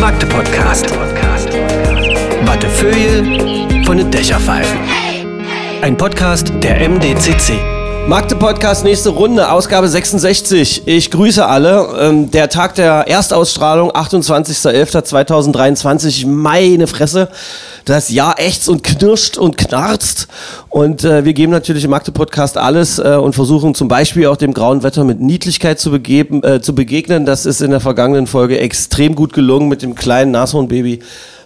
Magde Podcast. Wattefeuille von den Dächerpfeifen. Ein Podcast der MDCC. Magde Podcast, nächste Runde, Ausgabe 66. Ich grüße alle. Ähm, der Tag der Erstausstrahlung, 28.11.2023. Meine Fresse. Das Jahr ächzt und knirscht und knarzt. Und äh, wir geben natürlich im Magde Podcast alles äh, und versuchen zum Beispiel auch dem grauen Wetter mit Niedlichkeit zu, begeben, äh, zu begegnen. Das ist in der vergangenen Folge extrem gut gelungen mit dem kleinen Nashornbaby.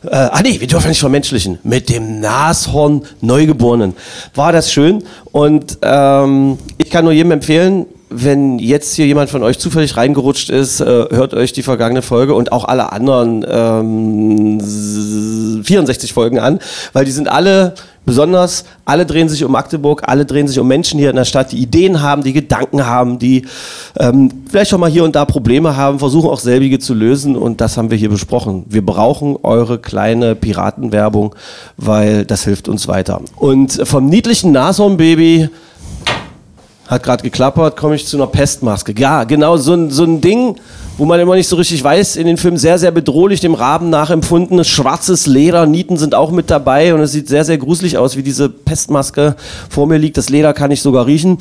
Äh, ah nee, wir dürfen nicht vermenschlichen. Mit dem Nashorn Neugeborenen. War das schön. Und ähm, ich kann nur jedem empfehlen, wenn jetzt hier jemand von euch zufällig reingerutscht ist, äh, hört euch die vergangene Folge und auch alle anderen ähm, 64 Folgen an, weil die sind alle besonders, alle drehen sich um Magdeburg, alle drehen sich um Menschen hier in der Stadt, die Ideen haben, die Gedanken haben, die ähm, vielleicht auch mal hier und da Probleme haben, versuchen auch selbige zu lösen und das haben wir hier besprochen. Wir brauchen eure kleine Piratenwerbung, weil das hilft uns weiter. Und vom niedlichen Nashornbaby hat gerade geklappert, komme ich zu einer Pestmaske. Ja, genau, so ein, so ein Ding, wo man immer nicht so richtig weiß, in den Filmen sehr, sehr bedrohlich, dem Raben nachempfunden. Schwarzes Leder, Nieten sind auch mit dabei und es sieht sehr, sehr gruselig aus, wie diese Pestmaske vor mir liegt. Das Leder kann ich sogar riechen.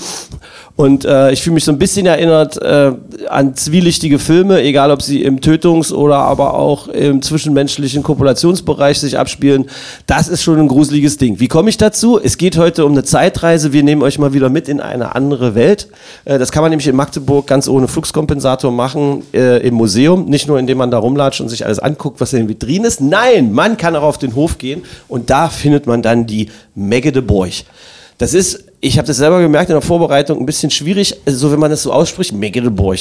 Und äh, ich fühle mich so ein bisschen erinnert äh, an zwielichtige Filme, egal ob sie im Tötungs- oder aber auch im zwischenmenschlichen Kopulationsbereich sich abspielen. Das ist schon ein gruseliges Ding. Wie komme ich dazu? Es geht heute um eine Zeitreise. Wir nehmen euch mal wieder mit in eine andere Welt. Äh, das kann man nämlich in Magdeburg ganz ohne Fluxkompensator machen äh, im Museum. Nicht nur, indem man da rumlatscht und sich alles anguckt, was in den Vitrinen ist. Nein, man kann auch auf den Hof gehen und da findet man dann die Megge de Borch. Das ist, ich habe das selber gemerkt in der Vorbereitung, ein bisschen schwierig, also so wenn man das so ausspricht, Megdeburg.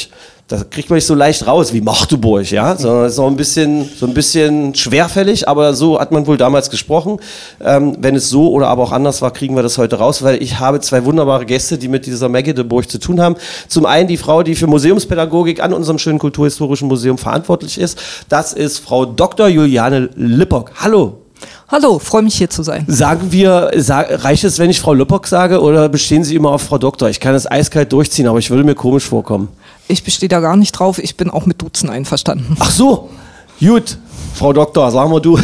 Da kriegt man nicht so leicht raus wie Magdeburg, ja, sondern ist auch ein bisschen, so ein bisschen schwerfällig, aber so hat man wohl damals gesprochen. Ähm, wenn es so oder aber auch anders war, kriegen wir das heute raus, weil ich habe zwei wunderbare Gäste, die mit dieser Megdeburg zu tun haben. Zum einen die Frau, die für Museumspädagogik an unserem schönen Kulturhistorischen Museum verantwortlich ist. Das ist Frau Dr. Juliane Lippock. Hallo. Hallo, freue mich hier zu sein. Sagen wir, sag, reicht es, wenn ich Frau Lüppock sage oder bestehen Sie immer auf Frau Doktor? Ich kann das eiskalt durchziehen, aber ich würde mir komisch vorkommen. Ich bestehe da gar nicht drauf, ich bin auch mit Duzen einverstanden. Ach so, gut. Frau Doktor, sagen wir du.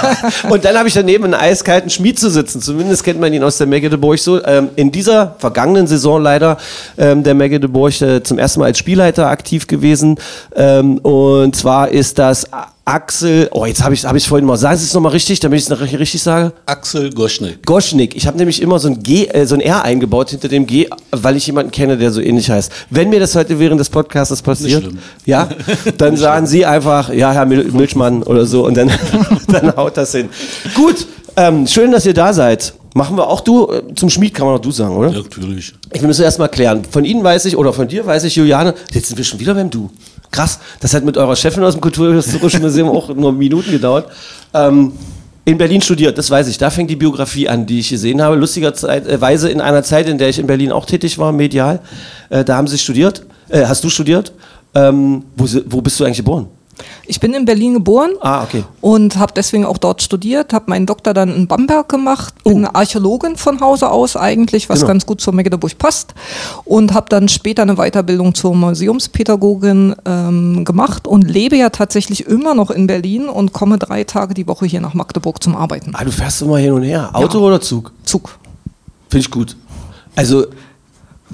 und dann habe ich daneben einen eiskalten Schmied zu sitzen. Zumindest kennt man ihn aus der Megdeburg so. Ähm, in dieser vergangenen Saison leider ähm, der Megdeburg äh, zum ersten Mal als Spielleiter aktiv gewesen. Ähm, und zwar ist das Axel, oh, jetzt habe ich es hab vorhin mal, sagen Sie es nochmal richtig, damit ich es noch richtig sage. Axel Goschnik. Goschnik. Ich habe nämlich immer so ein G, äh, so ein R eingebaut hinter dem G, weil ich jemanden kenne, der so ähnlich heißt. Wenn mir das heute während des Podcasts passiert, ja, dann sagen Sie einfach, ja, Herr Mil Milchmann oder so und dann, dann haut das hin. Gut, ähm, schön, dass ihr da seid. Machen wir auch du, äh, zum Schmied kann man auch du sagen, oder? Ja, natürlich. Ich will das erst mal klären. Von Ihnen weiß ich, oder von dir weiß ich, Juliane, jetzt sind wir schon wieder beim Du. Krass, das hat mit eurer Chefin aus dem Kulturhistorischen Museum auch nur Minuten gedauert. Ähm, in Berlin studiert, das weiß ich. Da fängt die Biografie an, die ich gesehen habe. Lustigerweise in einer Zeit, in der ich in Berlin auch tätig war, medial. Äh, da haben sie studiert. Äh, hast du studiert? Ähm, wo, wo bist du eigentlich geboren? Ich bin in Berlin geboren Ah, okay. und habe deswegen auch dort studiert, habe meinen Doktor dann in Bamberg gemacht, bin Archäologin von Hause aus eigentlich, was Genau. ganz gut zur Magdeburg passt und habe dann später eine Weiterbildung zur Museumspädagogin ähm, gemacht und lebe ja tatsächlich immer noch in Berlin und komme drei Tage die Woche hier nach Magdeburg zum Arbeiten. Ah, du fährst immer hin und her. Auto Ja. oder Zug? Zug. Finde ich gut. Also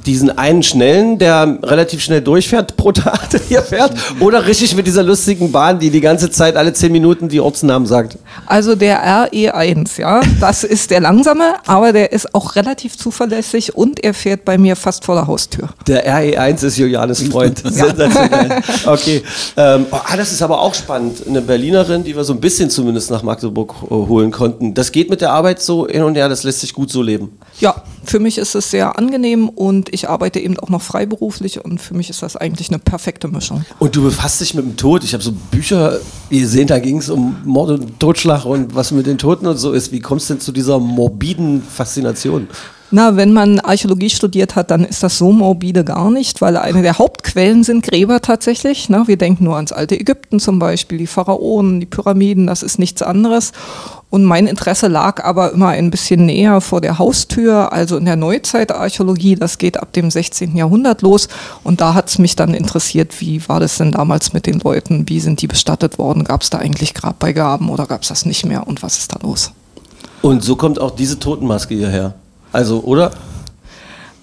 diesen einen schnellen, der relativ schnell durchfährt pro Tag, hier fährt, oder richtig mit dieser lustigen Bahn, die die ganze Zeit alle 10 Minuten die Ortsnamen sagt. Also der RE1, ja, das ist der langsame, aber der ist auch relativ zuverlässig und er fährt bei mir fast vor der Haustür. Der RE1 ist Julianes Freund. Sensationell. Okay. Ähm, oh, ah, das ist aber auch spannend. Eine Berlinerin, die wir so ein bisschen zumindest nach Magdeburg äh, holen konnten. Das geht mit der Arbeit so hin und her, das lässt sich gut so leben. Ja, für mich ist es sehr angenehm und ich arbeite eben auch noch freiberuflich und für mich ist das eigentlich eine perfekte Mischung. Und du befasst dich mit dem Tod. Ich habe so Bücher gesehen, da ging es um Mord und Totschlag und was mit den Toten und so ist. Wie kommst du denn zu dieser morbiden Faszination? Na, wenn man Archäologie studiert hat, dann ist das so morbide gar nicht, weil eine der Hauptquellen sind Gräber tatsächlich. Ne? Wir denken nur ans alte Ägypten zum Beispiel, die Pharaonen, die Pyramiden, das ist nichts anderes. Und mein Interesse lag aber immer ein bisschen näher vor der Haustür, also in der Neuzeitarchäologie. Das geht ab dem 16. Jahrhundert los. Und da hat es mich dann interessiert, wie war das denn damals mit den Leuten? Wie sind die bestattet worden? Gab es da eigentlich Grabbeigaben oder gab es das nicht mehr? Und was ist da los? Und so kommt auch diese Totenmaske hierher. Also, oder?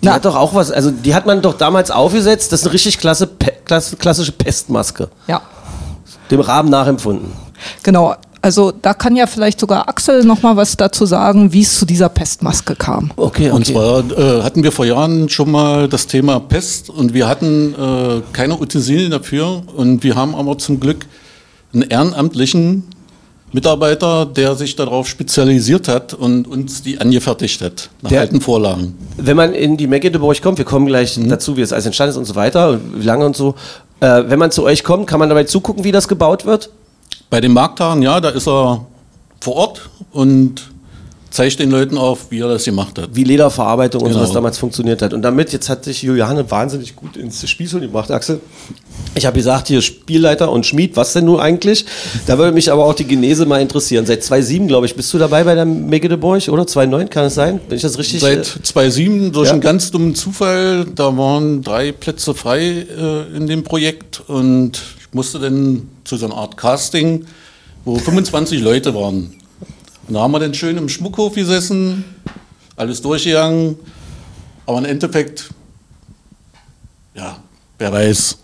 Die Na. hat doch auch was, also die hat man doch damals aufgesetzt, das ist eine richtig klasse, Pe klasse, klassische Pestmaske. Ja. Dem Rahmen nachempfunden. Genau, also da kann ja vielleicht sogar Axel noch mal was dazu sagen, wie es zu dieser Pestmaske kam. Okay, okay. Und zwar äh, hatten wir vor Jahren schon mal das Thema Pest und wir hatten äh, keine Utensilien dafür und wir haben aber zum Glück einen ehrenamtlichen Mitarbeiter, der sich darauf spezialisiert hat und uns die angefertigt hat, nach Der- alten Vorlagen. Wenn man in die Megdeburg kommt, wir kommen gleich dazu, wie es alles entstanden ist und so weiter, und wie lange und so. Äh, wenn man zu euch kommt, kann man dabei zugucken, wie das gebaut wird? Bei den Marktagen, ja, da ist er vor Ort und zeigt den Leuten auf, wie er das gemacht hat. Wie Lederverarbeitung und Genau. sowas damals funktioniert hat. Und damit, jetzt hat sich Juliane wahnsinnig gut ins Spießel gebracht, Axel. Ich habe gesagt, hier Spielleiter und Schmied, was denn nun eigentlich? Da würde mich aber auch die Genese mal interessieren. Seit 2007, glaube ich, bist du dabei bei der Megdeburg, oder? 2009, kann es sein? Bin ich das richtig? Seit äh, 2007, durch Ja. einen ganz dummen Zufall, da waren drei Plätze frei äh, in dem Projekt und ich musste dann zu so einer Art Casting, wo 25 Leute waren. Und da haben wir dann schön im Schmuckhof gesessen, alles durchgegangen, aber im Endeffekt, ja, wer weiß,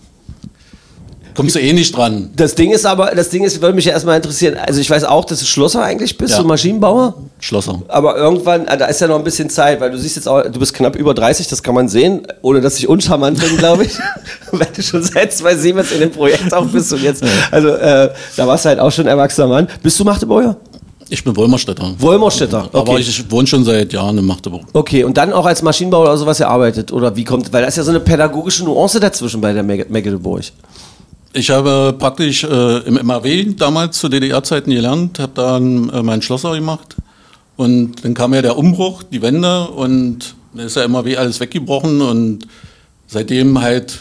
kommst du eh nicht dran. Das Ding ist aber, das Ding ist, würde mich ja erstmal interessieren, also ich weiß auch, dass du Schlosser eigentlich bist, Ja. so Maschinenbauer. Schlosser. Aber irgendwann, ah, da ist ja noch ein bisschen Zeit, weil du siehst jetzt auch, du bist knapp über 30, das kann man sehen, ohne dass ich uncharmant bin, glaube ich. weil du schon seit 2007 jetzt in dem Projekt auch bist und jetzt, also äh, da warst du halt auch schon erwachsener Mann. Bist du Magdeburger? Ich bin Wollmerstädter. Wollmerstädter, Aber okay. ich wohne schon seit Jahren in Magdeburg. Okay, und dann auch als Maschinenbauer oder sowas gearbeitet? Oder wie kommt, weil da ist ja so eine pädagogische Nuance dazwischen bei der Magdeburg. Ich habe praktisch äh, im MAW damals zu DDR-Zeiten gelernt, habe dann äh, meinen Schlosser gemacht und dann kam ja der Umbruch, die Wende und dann ist ja MAW alles weggebrochen und seitdem halt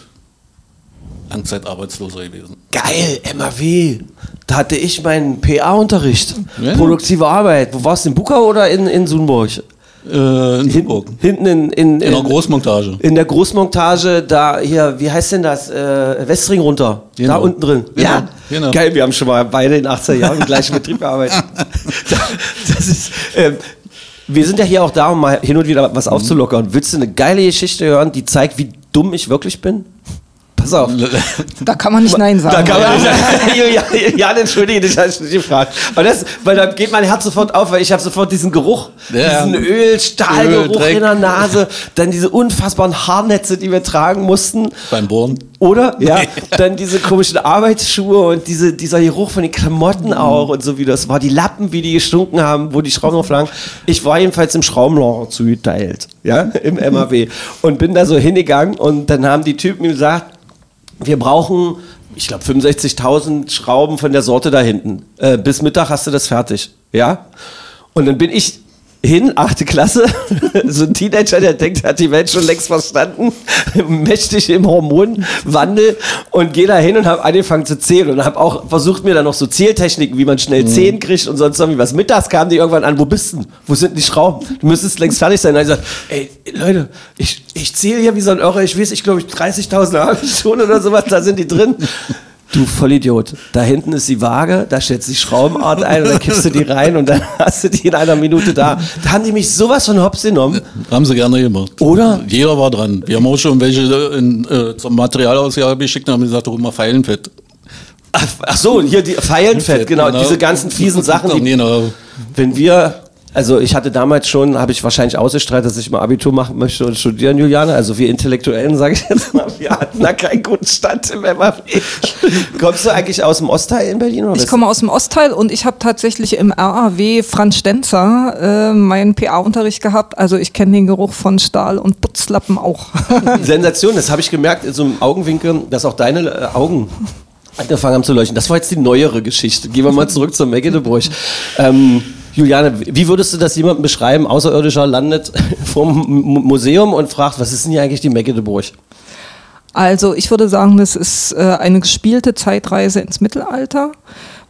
Langzeitarbeitsloser gewesen. Geil, MAW. Da hatte ich meinen PA-Unterricht. Ja. Produktive Arbeit. Wo warst du, in Bukau oder in, in Sunburg? Äh, in Hin, Hamburg. hinten in, in, In der Großmontage. in der Großmontage, da hier, wie heißt denn das? Äh, Westring runter. Da Genau. unten drin. Genau, Ja, genau. geil, wir haben schon mal beide in 18 Jahren im gleichen Betrieb gearbeitet. das ist, ähm, wir sind ja hier auch da, um mal hin und wieder was aufzulockern. Willst du eine geile Geschichte hören, die zeigt, wie dumm ich wirklich bin? Pass auf. Da kann man nicht Nein sagen. Da kann man nicht ja, ja, entschuldige dich, habe ich nicht gefragt. Aber das, weil da geht mein Herz sofort auf, weil ich habe sofort diesen Geruch, Ja. diesen Öl, Stahlgeruch Öl, in der Nase, dann diese unfassbaren Haarnetze, die wir tragen mussten. Beim Bohren. Oder? Ja. Dann diese komischen Arbeitsschuhe und diese, dieser Geruch von den Klamotten auch und so wie das war. Die Lappen, wie die gestunken haben, wo die Schrauben drauf lagen. Ich war jedenfalls im Schraubenlager zugeteilt. Ja, im MAW. Und bin da so hingegangen und dann haben die Typen mir gesagt, wir brauchen, ich glaube, 65.000 Schrauben von der Sorte da hinten. Äh, bis Mittag hast du das fertig. Ja? Und dann bin ich hin, achte Klasse, so ein Teenager, der denkt, er hat die Welt schon längst verstanden, mächtig im Hormonwandel und gehe da hin und habe angefangen zu zählen und habe auch versucht, mir dann noch so Zähltechniken, wie man schnell Zehn kriegt und sonst irgendwie was. Mittags kamen die irgendwann an, wo bist du? Wo sind die Schrauben? Du müsstest längst fertig sein. Und ich gesagt, ey, Leute, ich, ich zähle hier wie so ein Irrer, ich weiß, ich glaube, ich 30.000 habe ich schon oder sowas, da sind die drin. Du Vollidiot. Da hinten ist die Waage, da stellst du die Schraubenart ein und dann kippst du die rein und dann hast du die in einer Minute da. Da haben die mich sowas von hops genommen. Haben sie gerne gemacht. Oder? Jeder war dran. Wir haben auch schon welche in, äh, zum Materialausgabe geschickt und haben gesagt, hol mal Pfeilenfett. Ach, ach so, hier die Feilenfett, genau, diese ganzen fiesen Sachen. Die, Genau. wenn wir, also ich hatte damals schon, habe ich wahrscheinlich ausgestrahlt, dass ich mal Abitur machen möchte und studieren, Juliane. Also wir Intellektuellen, sage ich jetzt mal, wir hatten da keinen guten Stand im MAW. Kommst du eigentlich aus dem Ostteil in Berlin? Oder Ich komme aus dem Ostteil und ich habe tatsächlich im RAW Franz Stenzer äh, meinen PA-Unterricht gehabt. Also ich kenne den Geruch von Stahl und Putzlappen auch. Sensation, das habe ich gemerkt in so einem Augenwinkel, dass auch deine äh, Augen angefangen haben zu leuchten. Das war jetzt die neuere Geschichte. Gehen wir mal zurück zur Magdeburg. Ähm, Juliane, wie würdest du das jemandem beschreiben? Außerirdischer landet vorm Museum und fragt, was ist denn hier eigentlich die Mecklenburg? Also ich würde sagen, das ist äh, eine gespielte Zeitreise ins Mittelalter.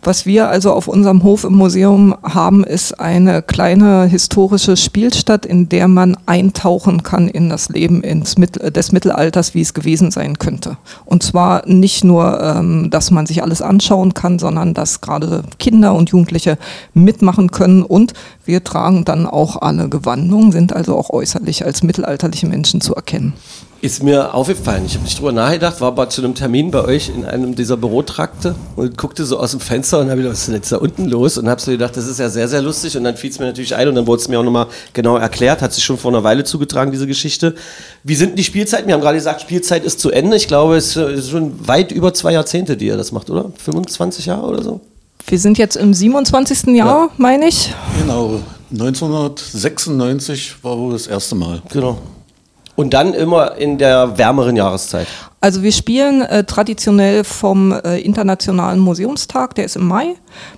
Was wir also auf unserem Hof im Museum haben, ist eine kleine historische Spielstadt, in der man eintauchen kann in das Leben ins Mittel, des Mittelalters, wie es gewesen sein könnte. Und zwar nicht nur, ähm, dass man sich alles anschauen kann, sondern dass gerade Kinder und Jugendliche mitmachen können. Und wir tragen dann auch alle Gewandungen, sind also auch äußerlich als mittelalterliche Menschen zu erkennen. Ist mir aufgefallen. Ich habe nicht drüber nachgedacht, war aber zu einem Termin bei euch in einem dieser Bürotrakte und guckte so aus dem Fenster und habe gedacht, was ist denn jetzt da unten los? Und habe so gedacht, das ist ja sehr, sehr lustig. Und dann fiel es mir natürlich ein und dann wurde es mir auch nochmal genau erklärt. Hat sich schon vor einer Weile zugetragen, diese Geschichte. Wie sind denn die Spielzeiten? Wir haben gerade gesagt, Spielzeit ist zu Ende. Ich glaube, es ist schon weit über zwei Jahrzehnte, die ihr das macht, oder? 25 Jahre oder so? Wir sind jetzt im 27. Jahr, meine ich. Genau, 1996 war wohl das erste Mal. Genau. Und dann immer in der wärmeren Jahreszeit. Also wir spielen äh, traditionell vom äh, Internationalen Museumstag, der ist im Mai,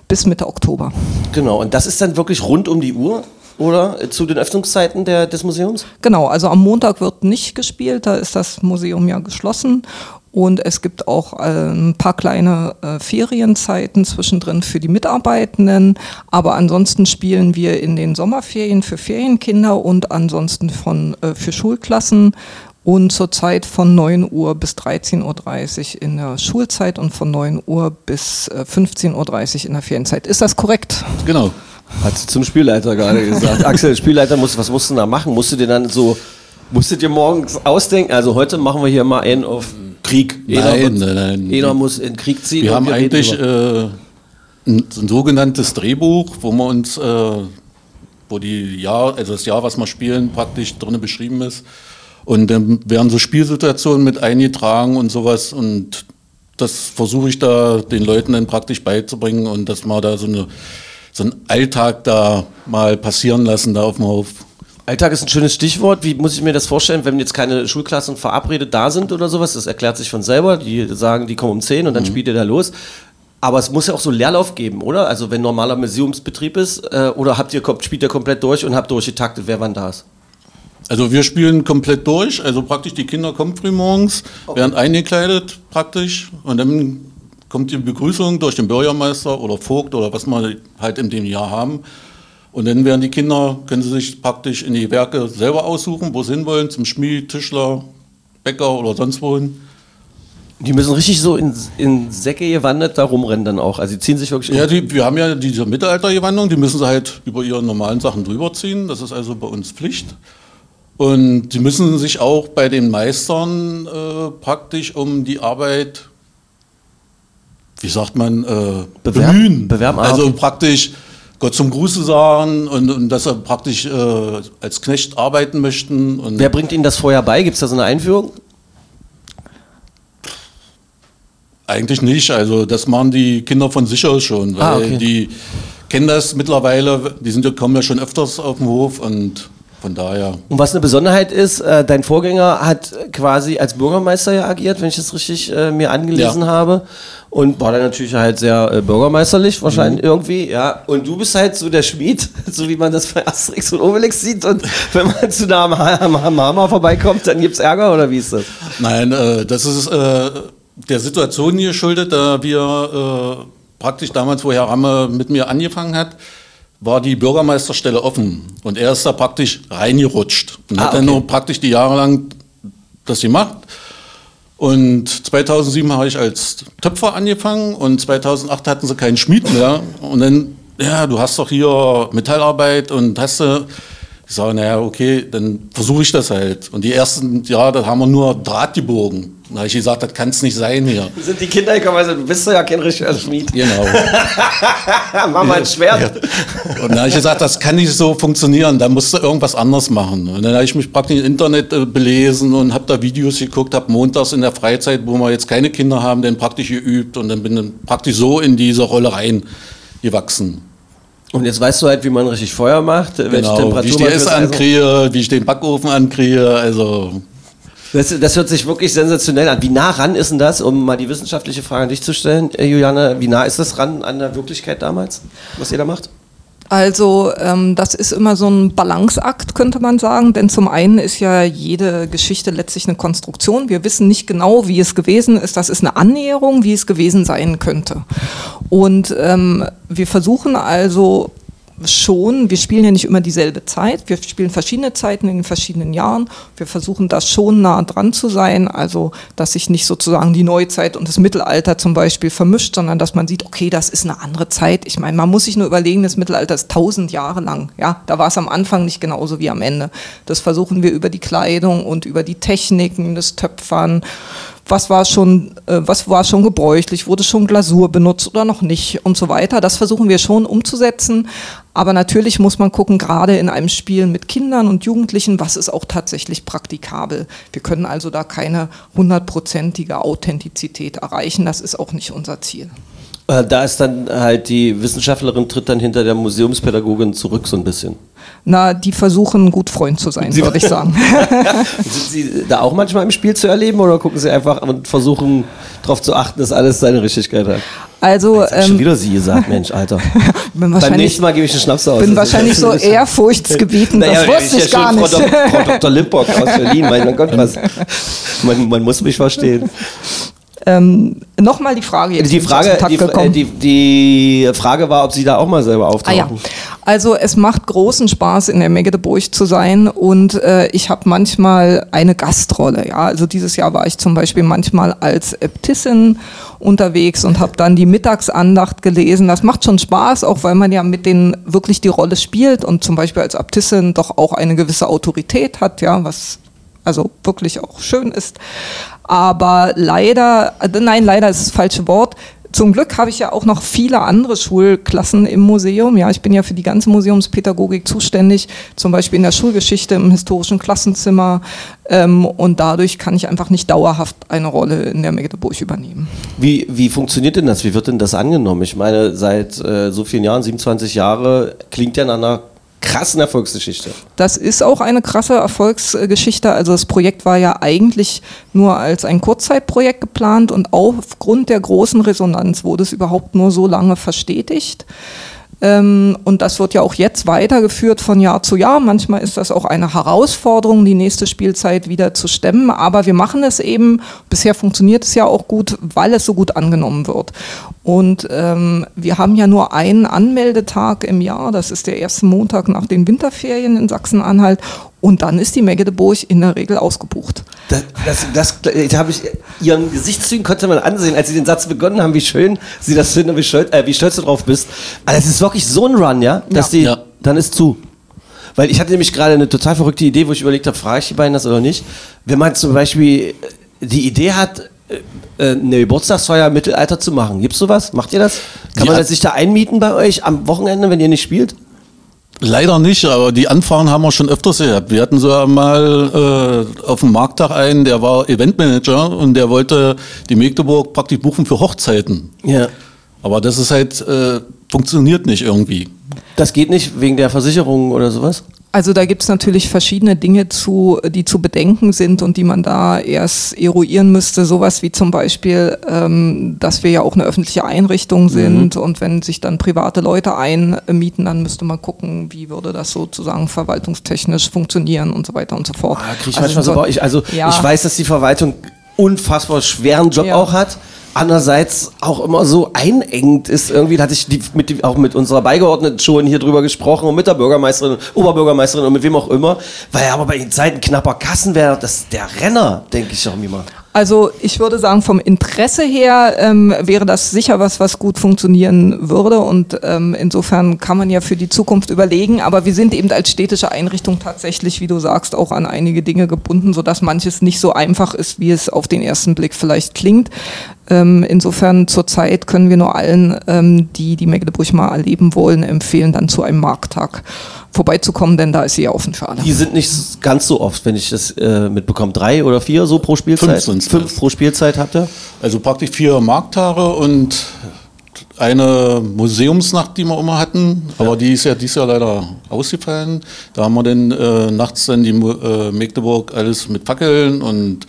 bis Mitte Oktober. Genau. Und das ist dann wirklich rund um die Uhr, oder? Äh, Zu den Öffnungszeiten der, des Museums? Genau, also am Montag wird nicht gespielt, da ist das Museum ja geschlossen. Und es gibt auch äh, ein paar kleine äh, Ferienzeiten zwischendrin für die Mitarbeitenden. Aber ansonsten spielen wir in den Sommerferien für Ferienkinder und ansonsten von, äh, für Schulklassen. Und zurzeit von 9 Uhr bis 13.30 Uhr in der Schulzeit und von 9 Uhr bis äh, 15.30 Uhr in der Ferienzeit. Ist das korrekt? Genau. Hat sie zum Spielleiter gerade gesagt. Axel, Spielleiter, musst, was musst du da machen? Musst du dir dann so, musstet ihr morgens ausdenken? Also heute machen wir hier mal einen auf Krieg. Nein, wird- nein, nein. Jeder muss in den Krieg ziehen. Wir haben reden eigentlich äh, ein, so ein sogenanntes Drehbuch, wo wir uns, äh, wo die Jahr, also das Jahr, was wir spielen, praktisch drin beschrieben ist. Und dann werden so Spielsituationen mit eingetragen und sowas. Und das versuche ich da den Leuten dann praktisch beizubringen und dass wir da so, eine, so einen Alltag da mal passieren lassen, da auf dem Hof. Alltag ist ein schönes Stichwort. Wie muss ich mir das vorstellen, wenn jetzt keine Schulklassen verabredet da sind oder sowas? Das erklärt sich von selber. Die sagen, die kommen um 10 und dann spielt ihr da los. Aber es muss ja auch so Leerlauf geben, oder? Also wenn normaler Museumsbetrieb ist, äh, oder habt ihr, kommt- spielt ihr komplett durch und habt durchgetaktet, wer wann da ist? Also wir spielen komplett durch, also praktisch die Kinder kommen früh morgens, werden eingekleidet praktisch und dann kommt die Begrüßung durch den Bürgermeister oder Vogt oder was wir halt in dem Jahr haben. Und dann werden die Kinder, können sie sich praktisch in die Werke selber aussuchen, wo sie hinwollen, zum Schmied, Tischler, Bäcker oder sonst wohin. Die müssen richtig so in, in Säcke gewandert da rumrennen dann auch. Also die ziehen sich wirklich Ja, die, wir haben ja diese Mittelaltergewandung, die müssen sie halt über ihre normalen Sachen drüber ziehen. Das ist also bei uns Pflicht. Und sie müssen sich auch bei den Meistern äh, praktisch um die Arbeit, wie sagt man, äh, Bewerben- bemühen. bewerben, ah, also praktisch Gott zum Gruße sagen und, und dass sie praktisch äh, als Knecht arbeiten möchten. Wer bringt Ihnen das vorher bei? Gibt es da so eine Einführung? Eigentlich nicht. Also das machen die Kinder von sich aus schon, weil Ah, okay. die kennen das mittlerweile. Die sind ja, kommen ja schon öfters auf den Hof und von daher. Und was eine Besonderheit ist, äh, dein Vorgänger hat quasi als Bürgermeister ja agiert, wenn ich das richtig äh, mir angelesen Ja. habe. Und war dann natürlich halt sehr äh, bürgermeisterlich, wahrscheinlich Mhm. irgendwie, ja. Und du bist halt so der Schmied, so wie man das bei Asterix und Obelix sieht. Und wenn man zu nah am, am, am Hammer vorbeikommt, dann gibt's Ärger oder wie ist das? Nein, äh, das ist äh, der Situation geschuldet, da wir äh, praktisch damals, wo Herr Ramme mit mir angefangen hat, war die Bürgermeisterstelle offen. Und er ist da praktisch reingerutscht und Ah, hat dann okay. nur praktisch die Jahre lang das gemacht. Und 2007 habe ich als Töpfer angefangen und 2008 hatten sie keinen Schmied mehr. Und dann, ja, du hast doch hier Metallarbeit und hast du. Ich sage, naja, okay, dann versuche ich das halt. Und die ersten Jahre, da haben wir nur Draht gebogen. Da habe ich gesagt, das kann es nicht sein hier. Sind die Kinder gekommen, also du bist doch ja kein richtiger Schmied. Genau. Mach mal ein Schwert. Ja. Und dann habe ich gesagt, das kann nicht so funktionieren, da musst du irgendwas anderes machen. Und dann habe ich mich praktisch im Internet äh, belesen und habe da Videos geguckt, habe montags in der Freizeit, wo wir jetzt keine Kinder haben, dann praktisch geübt und dann bin ich praktisch so in diese Rolle rein gewachsen. Und jetzt weißt du halt, wie man richtig Feuer macht, welche Genau, Temperatur wie ich die man Ess fürs Eisen- ankriege, wie ich den Backofen ankriege, also Das, das hört sich wirklich sensationell an. Wie nah ran ist denn das, um mal die wissenschaftliche Frage an dich zu stellen, äh, Juliane, wie nah ist das ran an der Wirklichkeit damals, was ihr da macht? Also ähm, das ist immer so ein Balanceakt, könnte man sagen, denn zum einen ist ja jede Geschichte letztlich eine Konstruktion. Wir wissen nicht genau, wie es gewesen ist. Das ist eine Annäherung, wie es gewesen sein könnte. Und ähm, wir versuchen also schon, wir spielen ja nicht immer dieselbe Zeit, wir spielen verschiedene Zeiten in den verschiedenen Jahren. Wir versuchen da schon nah dran zu sein, also dass sich nicht sozusagen die Neuzeit und das Mittelalter zum Beispiel vermischt, sondern dass man sieht, okay, das ist eine andere Zeit. Ich meine, man muss sich nur überlegen, das Mittelalter ist tausend Jahre lang. Ja, da war es am Anfang nicht genauso wie am Ende. Das versuchen wir über die Kleidung und über die Techniken des Töpfern was war schon, äh, was war schon gebräuchlich, wurde schon Glasur benutzt oder noch nicht und so weiter. Das versuchen wir schon umzusetzen. Aber natürlich muss man gucken, gerade in einem Spiel mit Kindern und Jugendlichen, was ist auch tatsächlich praktikabel. Wir können also da keine hundertprozentige Authentizität erreichen. Das ist auch nicht unser Ziel. Äh, Da ist dann halt die Wissenschaftlerin tritt dann hinter der Museumspädagogin zurück so ein bisschen. Na, die versuchen gut Freund zu sein, würde ich sagen. Sind Sie da auch manchmal im Spiel zu erleben oder gucken Sie einfach und versuchen darauf zu achten, dass alles seine Richtigkeit hat? Also Jetzt ich schon ähm, wieder Sie gesagt, Mensch, Alter. Beim nächsten Mal gebe ich einen Schnaps aus. bin Das wahrscheinlich so ja- ehrfurchtsgebieten, das Naja, wusste ich ja gar nicht. Frau, Dok Frau Dr. Limpock aus Berlin, mein Gott, was. Man, man muss mich verstehen. Ähm, Nochmal die Frage jetzt. Die Frage, die, äh, die, die Frage war, ob Sie da auch mal selber Ah auftauchen. ja, also es macht großen Spaß in der Magdeburg zu sein und äh, ich habe manchmal eine Gastrolle. Ja, also dieses Jahr war ich zum Beispiel manchmal als Äbtissin unterwegs und habe dann die Mittagsandacht gelesen. Das macht schon Spaß, auch weil man ja mit denen wirklich die Rolle spielt und zum Beispiel als Äbtissin doch auch eine gewisse Autorität hat, ja, was also wirklich auch schön ist. Aber leider, äh, nein, leider ist das falsche Wort. Zum Glück habe ich ja auch noch viele andere Schulklassen im Museum. Ja, ich bin ja für die ganze Museumspädagogik zuständig, zum Beispiel in der Schulgeschichte im historischen Klassenzimmer. Ähm, und dadurch kann ich einfach nicht dauerhaft eine Rolle in der Magdeburg übernehmen. Wie, wie funktioniert denn das? Wie wird denn das angenommen? Ich meine, seit äh, so vielen Jahren, 27 Jahre, klingt ja nach einer krassen Erfolgsgeschichte. Das ist auch eine krasse Erfolgsgeschichte. Also das Projekt war ja eigentlich nur als ein Kurzzeitprojekt geplant und aufgrund der großen Resonanz wurde es überhaupt nur so lange verstetigt. Ähm, und das wird ja auch jetzt weitergeführt von Jahr zu Jahr. Manchmal ist das auch eine Herausforderung, die nächste Spielzeit wieder zu stemmen. Aber wir machen es eben, bisher funktioniert es ja auch gut, weil es so gut angenommen wird. Und ähm, wir haben ja nur einen Anmeldetag im Jahr, das ist der erste Montag nach den Winterferien in Sachsen-Anhalt. Und dann ist die Magdeburg in der Regel ausgebucht. Das, das, das, habe ich Ihren Gesichtszügen konnte man ansehen, als Sie den Satz begonnen haben, wie schön Sie das finden und wie stolz, äh, wie stolz du drauf bist. Aber es ist wirklich so ein Run, ja, dass Ja. die, Ja. dann ist zu. Weil ich hatte nämlich gerade eine total verrückte Idee, wo ich überlegt habe, frage ich die beiden das oder nicht. Wenn man zum Beispiel die Idee hat, äh, eine Geburtstagsfeier im Mittelalter zu machen, gibt's sowas? Macht ihr das? Kann Ja. man sich da einmieten bei euch am Wochenende, wenn ihr nicht spielt? Leider nicht, aber die Anfragen haben wir schon öfters gehabt. Wir hatten so mal äh, auf dem Markttag einen, der war Eventmanager und der wollte die Magdeburg praktisch buchen für Hochzeiten. Ja. Aber das ist halt, äh, funktioniert nicht irgendwie. Das geht nicht wegen der Versicherung oder sowas? Also da gibt es natürlich verschiedene Dinge zu, die zu bedenken sind und die man da erst eruieren müsste. Sowas wie zum Beispiel, ähm, dass wir ja auch eine öffentliche Einrichtung sind und wenn sich dann private Leute einmieten, dann müsste man gucken, wie würde das sozusagen verwaltungstechnisch funktionieren und so weiter und so fort. Ah, ich Also so, euch- also Ja. ich weiß, dass die Verwaltung unfassbar schweren Job Ja. auch hat. Andererseits auch immer so einengend ist irgendwie, da hatte ich die, mit, die- auch mit unserer Beigeordneten schon hier drüber gesprochen und mit der Bürgermeisterin, Oberbürgermeisterin und mit wem auch immer, weil aber bei den Zeiten knapper Kassen wäre das der Renner, denke ich auch immer. Also ich würde sagen, vom Interesse her ähm, wäre das sicher was, was gut funktionieren würde. Und ähm, insofern kann man ja für die Zukunft überlegen. Aber wir sind eben als städtische Einrichtung tatsächlich, wie du sagst, auch an einige Dinge gebunden, sodass manches nicht so einfach ist, wie es auf den ersten Blick vielleicht klingt. Ähm, insofern zurzeit können wir nur allen, ähm, die die Magdeburg mal erleben wollen, empfehlen, dann zu einem Markttag vorbeizukommen, denn da ist sie ja offen für alle. Die sind nicht ganz so oft, wenn ich das äh, mitbekomme. Drei oder vier so pro Spielzeit? Fünf Fünf pro Spielzeit habt ihr? Also praktisch vier Markttage und eine Museumsnacht, die wir immer hatten, aber die ist ja dieses Jahr leider ausgefallen. Da haben wir dann äh, nachts dann die äh, Magdeburg alles mit Fackeln und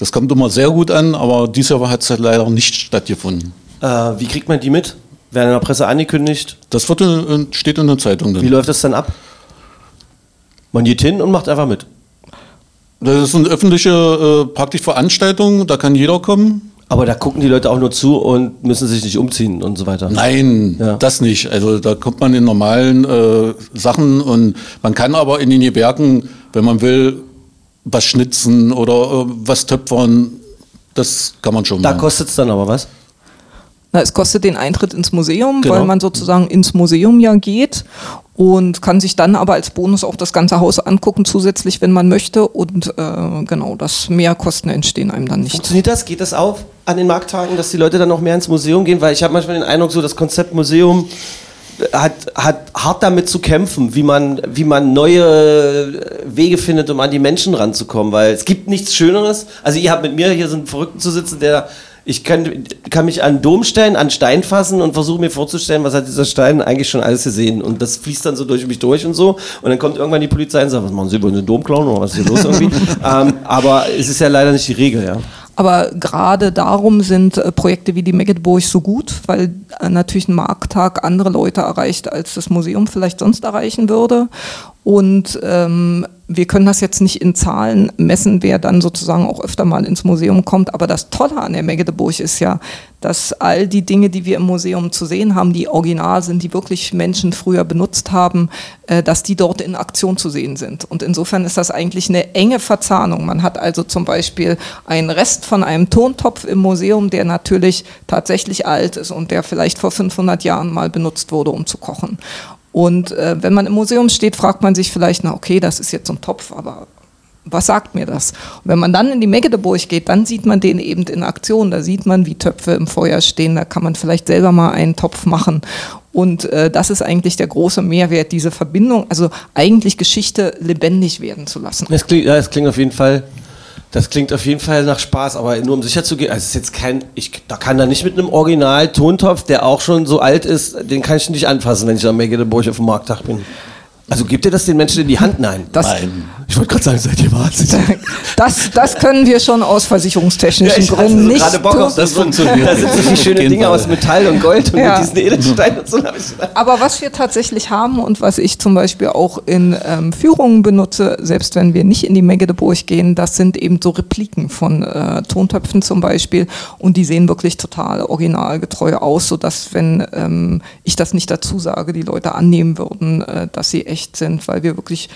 das kommt immer sehr gut an, aber dieses Jahr hat es halt leider nicht stattgefunden. Äh, wie kriegt man die mit? Werden in der Presse angekündigt. Das wird in, steht in der Zeitung Wie dann. läuft das dann ab? Man geht hin und macht einfach mit. Das ist eine öffentliche äh, praktisch Veranstaltung, da kann jeder kommen. Aber da gucken die Leute auch nur zu und müssen sich nicht umziehen und so weiter. Nein, Ja. das nicht. Also da kommt man in normalen äh, Sachen und man kann aber in den Gewerken, wenn man will, was schnitzen oder äh, was töpfern. Das kann man schon Da machen. kostet es dann aber was. Na, es kostet den Eintritt ins Museum, Genau. weil man sozusagen ins Museum ja geht und kann sich dann aber als Bonus auch das ganze Haus angucken, zusätzlich, wenn man möchte. Und äh, genau, das Mehrkosten entstehen einem dann nicht. Funktioniert das? Geht das auf an den Markttagen, dass die Leute dann noch mehr ins Museum gehen? Weil ich habe manchmal den Eindruck, so das Konzept Museum hat, hat hart damit zu kämpfen, wie man, wie man neue Wege findet, um an die Menschen ranzukommen. Weil es gibt nichts Schöneres. Also ihr habt mit mir hier so einen Verrückten zu sitzen, der ich kann, kann mich an einen Dom stellen, an einen Stein fassen und versuche mir vorzustellen, was hat dieser Stein eigentlich schon alles gesehen. Und das fließt dann so durch mich durch und so. Und dann kommt irgendwann die Polizei und sagt, was machen Sie, wollen Sie einen Dom klauen oder was ist hier los irgendwie? ähm, aber es ist ja leider nicht die Regel, ja. Aber gerade darum sind äh, Projekte wie die Maggetburg so gut, weil äh, natürlich ein Markttag andere Leute erreicht, als das Museum vielleicht sonst erreichen würde. Und ähm, wir können das jetzt nicht in Zahlen messen, wer dann sozusagen auch öfter mal ins Museum kommt. Aber das Tolle an der Magdeburg ist ja, dass all die Dinge, die wir im Museum zu sehen haben, die original sind, die wirklich Menschen früher benutzt haben, äh, dass die dort in Aktion zu sehen sind. Und insofern ist das eigentlich eine enge Verzahnung. Man hat also zum Beispiel einen Rest von einem Tontopf im Museum, der natürlich tatsächlich alt ist und der vielleicht vor 500 Jahren mal benutzt wurde, um zu kochen. Und äh, wenn man im Museum steht, fragt man sich vielleicht, na okay, das ist jetzt so ein Topf, aber was sagt mir das? Und wenn man dann in die Megdeburg geht, dann sieht man den eben in Aktion. Da sieht man, wie Töpfe im Feuer stehen. Da kann man vielleicht selber mal einen Topf machen. Und äh, das ist eigentlich der große Mehrwert, diese Verbindung, also eigentlich Geschichte lebendig werden zu lassen. Das klingt, ja, das klingt auf jeden Fall. Das klingt auf jeden Fall nach Spaß, aber nur um sicher zu gehen, also es ist jetzt kein, ich, da kann da nicht mit einem Original-Tontopf, der auch schon so alt ist, den kann ich nicht anfassen, wenn ich am Mecklenburg auf dem Markttag bin. Also gibt ihr das den Menschen in die Hand? Nein. Das, Nein. Ich wollte gerade sagen, seid ihr wahnsinnig. das, das können wir schon aus versicherungstechnischen ich hatte Gründen nicht gerade Bock auf das. funktioniert. Da sind so viele schöne Dinge aus Metall und Gold und Ja. mit diesen Edelsteinen und so. ich- Aber was wir tatsächlich haben und was ich zum Beispiel auch in ähm, Führungen benutze, selbst wenn wir nicht in die Megdeburg gehen, das sind eben so Repliken von äh, Tontöpfen zum Beispiel und die sehen wirklich total originalgetreu aus, sodass wenn ähm, ich das nicht dazu sage, die Leute annehmen würden, äh, dass sie echt sind, weil wir wirklich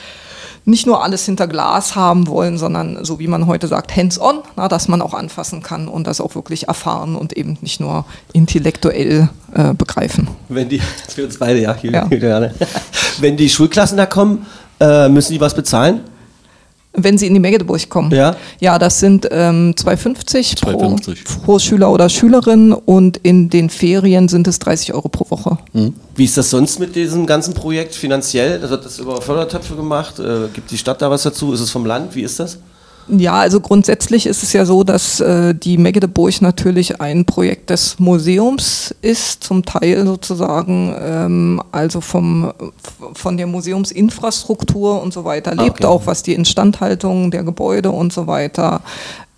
nicht nur alles hinter Glas haben wollen, sondern so wie man heute sagt, hands-on, dass man auch anfassen kann und das auch wirklich erfahren und eben nicht nur intellektuell äh, begreifen. Wenn die, für uns beide, ja, Ja. Wenn die Schulklassen da kommen, äh, müssen die was bezahlen? Wenn Sie in die Magdeburg kommen. Ja. Ja, das sind ähm, 2,50 pro, 2,50. pro Schüler oder Schülerin und in den Ferien sind es 30 Euro pro Woche. Wie ist das sonst mit diesem ganzen Projekt finanziell? Also wird das über Fördertöpfe gemacht? Äh, gibt die Stadt da was dazu? Ist es vom Land? Wie ist das? Ja, also grundsätzlich ist es ja so, dass äh, die Magdeburg natürlich ein Projekt des Museums ist, zum Teil sozusagen, ähm, also vom, von der Museumsinfrastruktur und so weiter lebt, okay. auch was die Instandhaltung der Gebäude und so weiter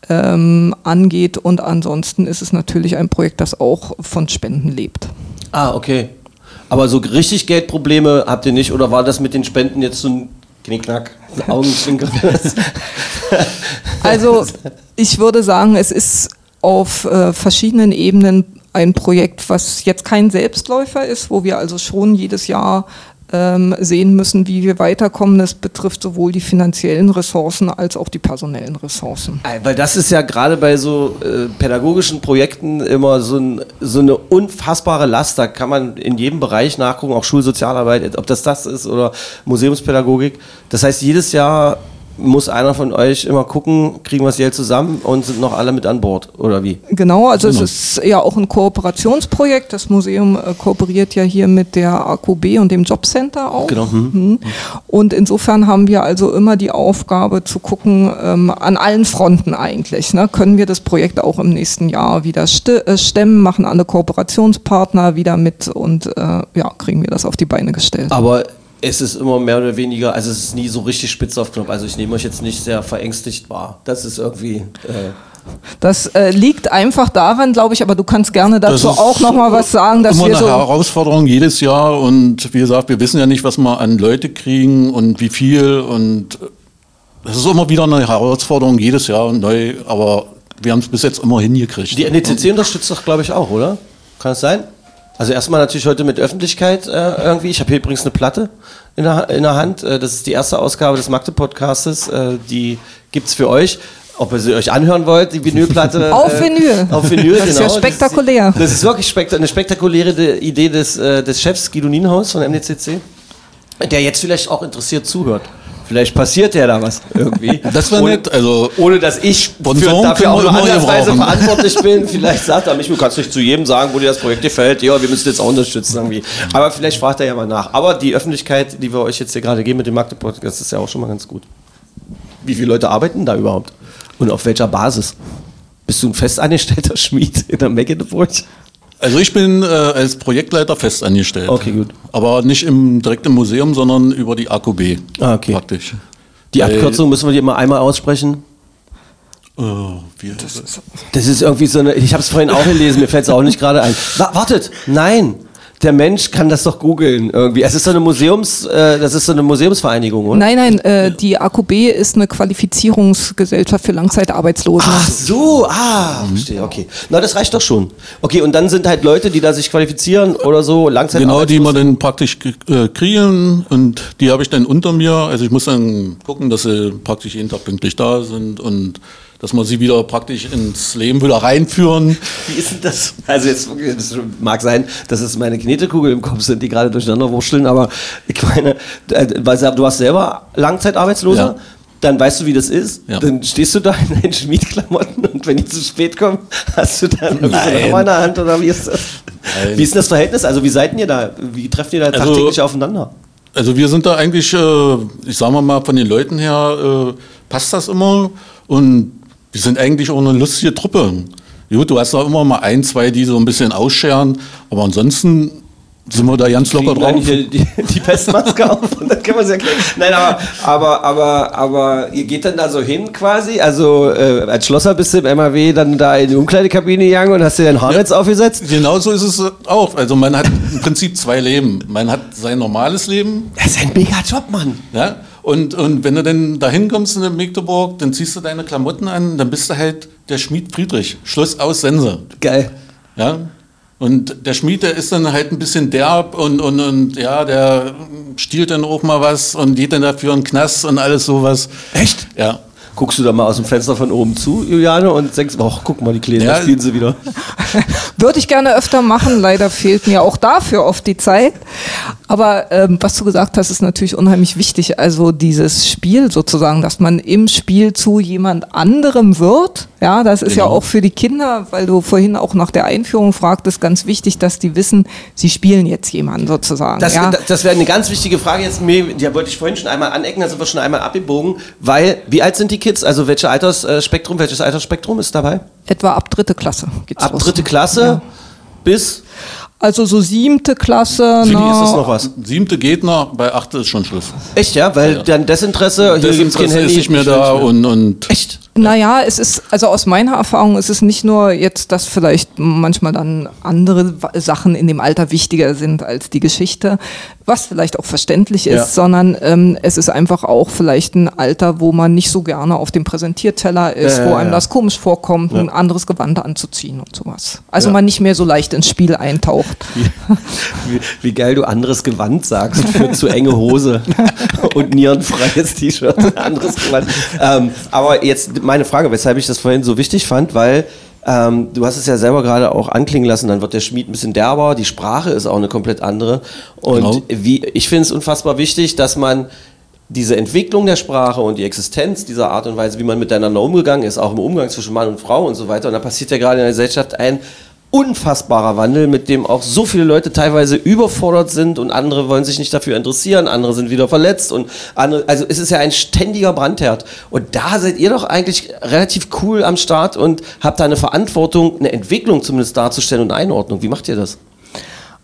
ähm, angeht. Und ansonsten ist es natürlich ein Projekt, das auch von Spenden lebt. Ah, okay. Aber so richtig Geldprobleme habt ihr nicht? Oder war das mit den Spenden jetzt so ein Knickknack, ein Augenzwinker? Also ich würde sagen, es ist auf äh, verschiedenen Ebenen ein Projekt, was jetzt kein Selbstläufer ist, wo wir also schon jedes Jahr sehen müssen, wie wir weiterkommen. Das betrifft sowohl die finanziellen Ressourcen als auch die personellen Ressourcen. Äh, Weil das ist ja gerade bei so äh, pädagogischen Projekten immer so, ein, so eine unfassbare Last. Da kann man in jedem Bereich nachgucken, auch Schulsozialarbeit, ob das das ist oder Museumspädagogik. Das heißt, jedes Jahr muss einer von euch immer gucken, kriegen wir das Geld zusammen und sind noch alle mit an Bord, oder wie? Genau, also es ist ja auch ein Kooperationsprojekt. Das Museum äh, kooperiert ja hier mit der AQB und dem Jobcenter auch. Genau. Hm. Mhm. Und insofern haben wir also immer die Aufgabe zu gucken, ähm, an allen Fronten eigentlich, ne, können wir das Projekt auch im nächsten Jahr wieder äh, stemmen, machen alle Kooperationspartner wieder mit und äh, ja, kriegen wir das auf die Beine gestellt. Aber es ist immer mehr oder weniger, also es ist nie so richtig spitz auf Knopf. Also ich nehme euch jetzt nicht sehr verängstigt wahr. Das ist irgendwie. Äh, Das äh, liegt einfach daran, glaube ich, aber du kannst gerne Das dazu ist auch noch mal was sagen, dass immer wir eine so Herausforderung jedes Jahr und wie gesagt, wir wissen ja nicht, was wir an Leute kriegen und wie viel und das ist immer wieder eine Herausforderung jedes Jahr neu, aber wir haben es bis jetzt immer hingekriegt. Die NECC unterstützt doch, glaube ich, auch, oder? Kann es sein? Also erstmal natürlich heute mit Öffentlichkeit äh, irgendwie. Ich habe hier übrigens eine Platte in der, in der Hand. Äh, das ist die erste Ausgabe des Magde-Podcastes. Äh, die gibt's für euch. Ob ihr sie euch anhören wollt, die Vinylplatte. Auf äh, Vinyl. Auf Vinyl, Das ist genau. ja spektakulär. Das ist, das ist wirklich spekta eine spektakuläre De- Idee des, des Chefs Guido Nienhaus von MDCC, der jetzt vielleicht auch interessiert zuhört. Vielleicht passiert ja da was irgendwie. Das Ohne- nett, also- ohne dass ich für, dafür auch nur gebrauchen. verantwortlich bin. Vielleicht sagt er mich, du kannst nicht zu jedem sagen, wo dir das Projekt gefällt. Ja, wir müssen jetzt auch unterstützen irgendwie. Aber vielleicht fragt er ja mal nach. Aber die Öffentlichkeit, die wir euch jetzt hier gerade geben mit dem Magde-Podcast, ist ja auch schon mal ganz gut. Wie viele Leute arbeiten da überhaupt? Und auf welcher Basis? Bist du ein festangestellter Schmied in der Mecklenburg? Also ich bin äh, als Projektleiter fest angestellt. Okay, gut. Aber nicht im, direkt im Museum, sondern über die AKB. Ah, okay. Praktisch. Die Weil- Abkürzung müssen wir die immer einmal aussprechen. Wie, das Das ist irgendwie so eine. Ich habe es vorhin auch gelesen, mir fällt es auch nicht gerade ein. Wa wartet, nein. Der Mensch kann das doch googeln irgendwie. Es ist so eine Museums, äh, das ist so eine Museumsvereinigung, oder? Nein, nein, äh, die AKB ist eine Qualifizierungsgesellschaft für Langzeitarbeitslose. Ach so, ah, verstehe, okay. Na, das reicht doch schon. Okay, und dann sind halt Leute, die da sich qualifizieren oder so, langzeit Genau, die man dann praktisch äh, kriegen und die habe ich dann unter mir. Also ich muss dann gucken, dass sie praktisch jeden Tag pünktlich da sind und dass man sie wieder praktisch ins Leben wieder reinführen. Wie ist denn das? Also jetzt das mag sein, dass es meine Knetekugel im Kopf sind, die gerade durcheinander wurschteln, aber ich meine, äh, du warst selber Langzeitarbeitsloser. Ja. Dann weißt du, wie das ist. Ja. Dann stehst du da in deinen Schmiedklamotten und wenn die zu spät kommen, hast du dann irgendwie so Nein. In der Hand oder wie ist das? Nein. Wie ist denn das Verhältnis? Also wie seid ihr da? Wie trefft ihr da Also- tagtäglich aufeinander? Also wir sind da eigentlich, äh, ich sage mal von den Leuten her, äh, passt das immer und wir sind eigentlich auch eine lustige Truppe. Gut, du hast da immer mal ein, zwei, die so ein bisschen ausscheren, aber ansonsten sind wir da ganz locker drauf. hier die, die Pestmaske auf und dann können wir es erklären. Nein, aber, aber, aber, aber ihr geht dann da so hin quasi, also äh, als Schlosser bist du im MAW dann da in die Umkleidekabine gegangen und hast dir dein Haarnetz aufgesetzt? Genau so ist es auch. Also man hat im Prinzip zwei Leben. Man hat sein normales Leben, Das ist ein mega Job, Mann. ja, und, und wenn du dann da hinkommst in Magdeburg, dann ziehst du deine Klamotten an, dann bist du halt der Schmied Friedrich. Schluss aus Sense. Geil. Ja? Und der Schmied, der ist dann halt ein bisschen derb und, und, und ja, der stiehlt dann auch mal was und geht dann dafür in den Knast und alles sowas. Echt? Ja. Guckst du da mal aus dem Fenster von oben zu, Juliane, und denkst, ach, guck mal, die Kleinen, Ja. da spielen sie wieder. Würde ich gerne öfter machen, leider fehlt mir auch dafür oft die Zeit. Aber ähm, was du gesagt hast, ist natürlich unheimlich wichtig. Also dieses Spiel sozusagen, dass man im Spiel zu jemand anderem wird. Ja, das ist ja Genau. auch für die Kinder, weil du vorhin auch nach der Einführung fragtest, ganz wichtig, dass die wissen, sie spielen jetzt jemanden sozusagen. Das, ja. das- das wäre eine ganz wichtige Frage jetzt. Mir, die wollte ich vorhin schon einmal anecken, da sind wir schon einmal abgebogen. Weil, wie alt sind die Kids? Also welches Altersspektrum, welches Altersspektrum ist dabei? Etwa ab dritte Klasse geht's Ab los. dritte Klasse Ja. bis. Also so siebte Klasse. Für die na, ist das noch was. Siebte geht noch, bei achte ist schon Schluss. Echt, ja? Weil Ja. dann Desinteresse, hier Das gibt's kein Handy. ist nicht mehr da nicht mehr. und, und Echt? Naja, es ist, also aus meiner Erfahrung ist es nicht nur jetzt, dass vielleicht manchmal dann andere Sachen in dem Alter wichtiger sind als die Geschichte, was vielleicht auch verständlich ist, Ja. sondern ähm, es ist einfach auch vielleicht ein Alter, wo man nicht so gerne auf dem Präsentierteller ist, Ja, wo einem das komisch vorkommt, ein anderes Gewand anzuziehen und sowas. Also man nicht mehr so leicht ins Spiel eintaucht. Wie, wie geil du anderes Gewand sagst für zu enge Hose und nierenfreies T-Shirt. Anderes Gewand. Ähm, aber jetzt meine Frage, weshalb ich das vorhin so wichtig fand, weil ähm, du hast es ja selber gerade auch anklingen lassen, dann wird der Schmied ein bisschen derber, die Sprache ist auch eine komplett andere. Und Genau. wie, ich finde es unfassbar wichtig, dass man diese Entwicklung der Sprache und die Existenz dieser Art und Weise, wie man miteinander umgegangen ist, auch im Umgang zwischen Mann und Frau und so weiter. Und da passiert ja gerade in der Gesellschaft ein unfassbarer Wandel, mit dem auch so viele Leute teilweise überfordert sind und andere wollen sich nicht dafür interessieren, andere sind wieder verletzt und andere, also es ist ja ein ständiger Brandherd. Und da seid ihr doch eigentlich relativ cool am Start und habt da eine Verantwortung, eine Entwicklung zumindest darzustellen und Einordnung. Wie macht ihr das?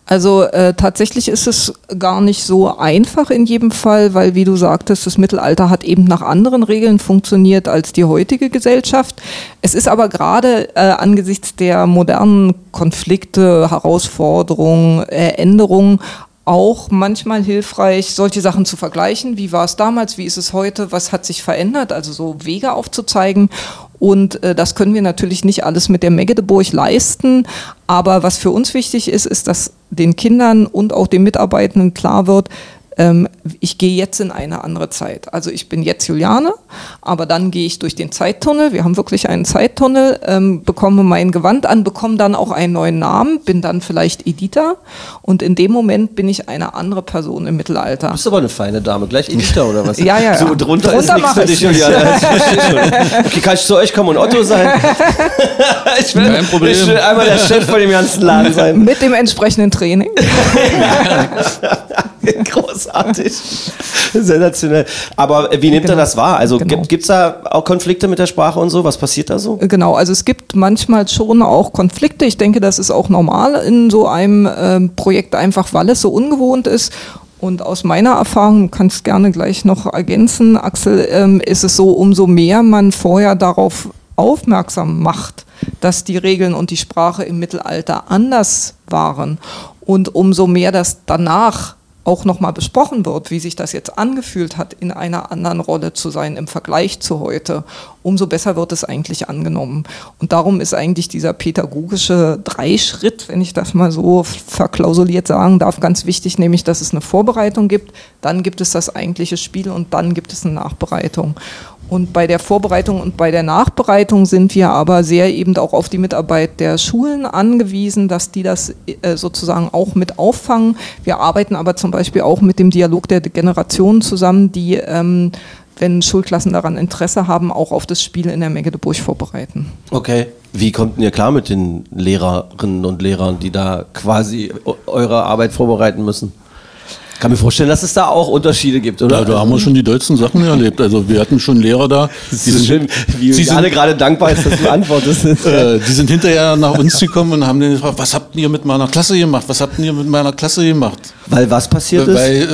Also äh, tatsächlich ist es gar nicht so einfach in jedem Fall, weil wie du sagtest, das Mittelalter hat eben nach anderen Regeln funktioniert als die heutige Gesellschaft. Es ist aber gerade äh, angesichts der modernen Konflikte, Herausforderungen, äh, Änderungen auch manchmal hilfreich, solche Sachen zu vergleichen. Wie war es damals? Wie ist es heute? Was hat sich verändert? Also so Wege aufzuzeigen. Und äh, das können wir natürlich nicht alles mit der Megdeburg leisten. Aber was für uns wichtig ist, ist, dass den Kindern und auch den Mitarbeitenden klar wird, ich gehe jetzt in eine andere Zeit. Also ich bin jetzt Juliane, aber dann gehe ich durch den Zeittunnel. Wir haben wirklich einen Zeittunnel, ähm, bekomme mein Gewand an, bekomme dann auch einen neuen Namen, bin dann vielleicht Editha und in dem Moment bin ich eine andere Person im Mittelalter. Du bist aber eine feine Dame, gleich Editha oder was? Ja, ja, So ja. drunter, Drunter ist nichts für ich dich. Juliane. Okay, kann ich zu euch kommen und Otto sein? ich will, Kein Problem. Ich will einmal der Chef von dem ganzen Laden sein. Mit dem entsprechenden Training. Großartig. Sensationell. Aber äh, wie nimmt er das wahr? Also Genau. gibt es da auch Konflikte mit der Sprache und so? Was passiert da so? Genau, also es gibt manchmal schon auch Konflikte. Ich denke, das ist auch normal in so einem ähm, Projekt, einfach weil es so ungewohnt ist. Und aus meiner Erfahrung, du kannst gerne gleich noch ergänzen, Axel, ähm, ist es so, umso mehr man vorher darauf aufmerksam macht, dass die Regeln und die Sprache im Mittelalter anders waren und umso mehr das danach auch nochmal besprochen wird, wie sich das jetzt angefühlt hat, in einer anderen Rolle zu sein im Vergleich zu heute, umso besser wird es eigentlich angenommen. Und darum ist eigentlich dieser pädagogische Dreischritt, wenn ich das mal so verklausuliert sagen darf, ganz wichtig, nämlich dass es eine Vorbereitung gibt, dann gibt es das eigentliche Spiel und dann gibt es eine Nachbereitung. Und bei der Vorbereitung und bei der Nachbereitung sind wir aber sehr eben auch auf die Mitarbeit der Schulen angewiesen, dass die das äh, sozusagen auch mit auffangen. Wir arbeiten aber zum Beispiel auch mit dem Dialog der Generationen zusammen, die, ähm, wenn Schulklassen daran Interesse haben, auch auf das Spiel in der Megdeburg vorbereiten. Okay. Wie kommt ihr klar mit den Lehrerinnen und Lehrern, die da quasi eu- eure Arbeit vorbereiten müssen? Kann mir vorstellen, dass es da auch Unterschiede gibt, oder? Da, da haben wir schon die dollsten Sachen erlebt. Also wir hatten schon Lehrer da, Das ist schön, wie sie alle sind, gerade dankbar ist, dass du antwortest. äh, die sind hinterher nach uns gekommen und haben den gefragt, was habt ihr mit meiner Klasse gemacht? Was habt ihr mit meiner Klasse gemacht? Weil was passiert ist? Weil, äh,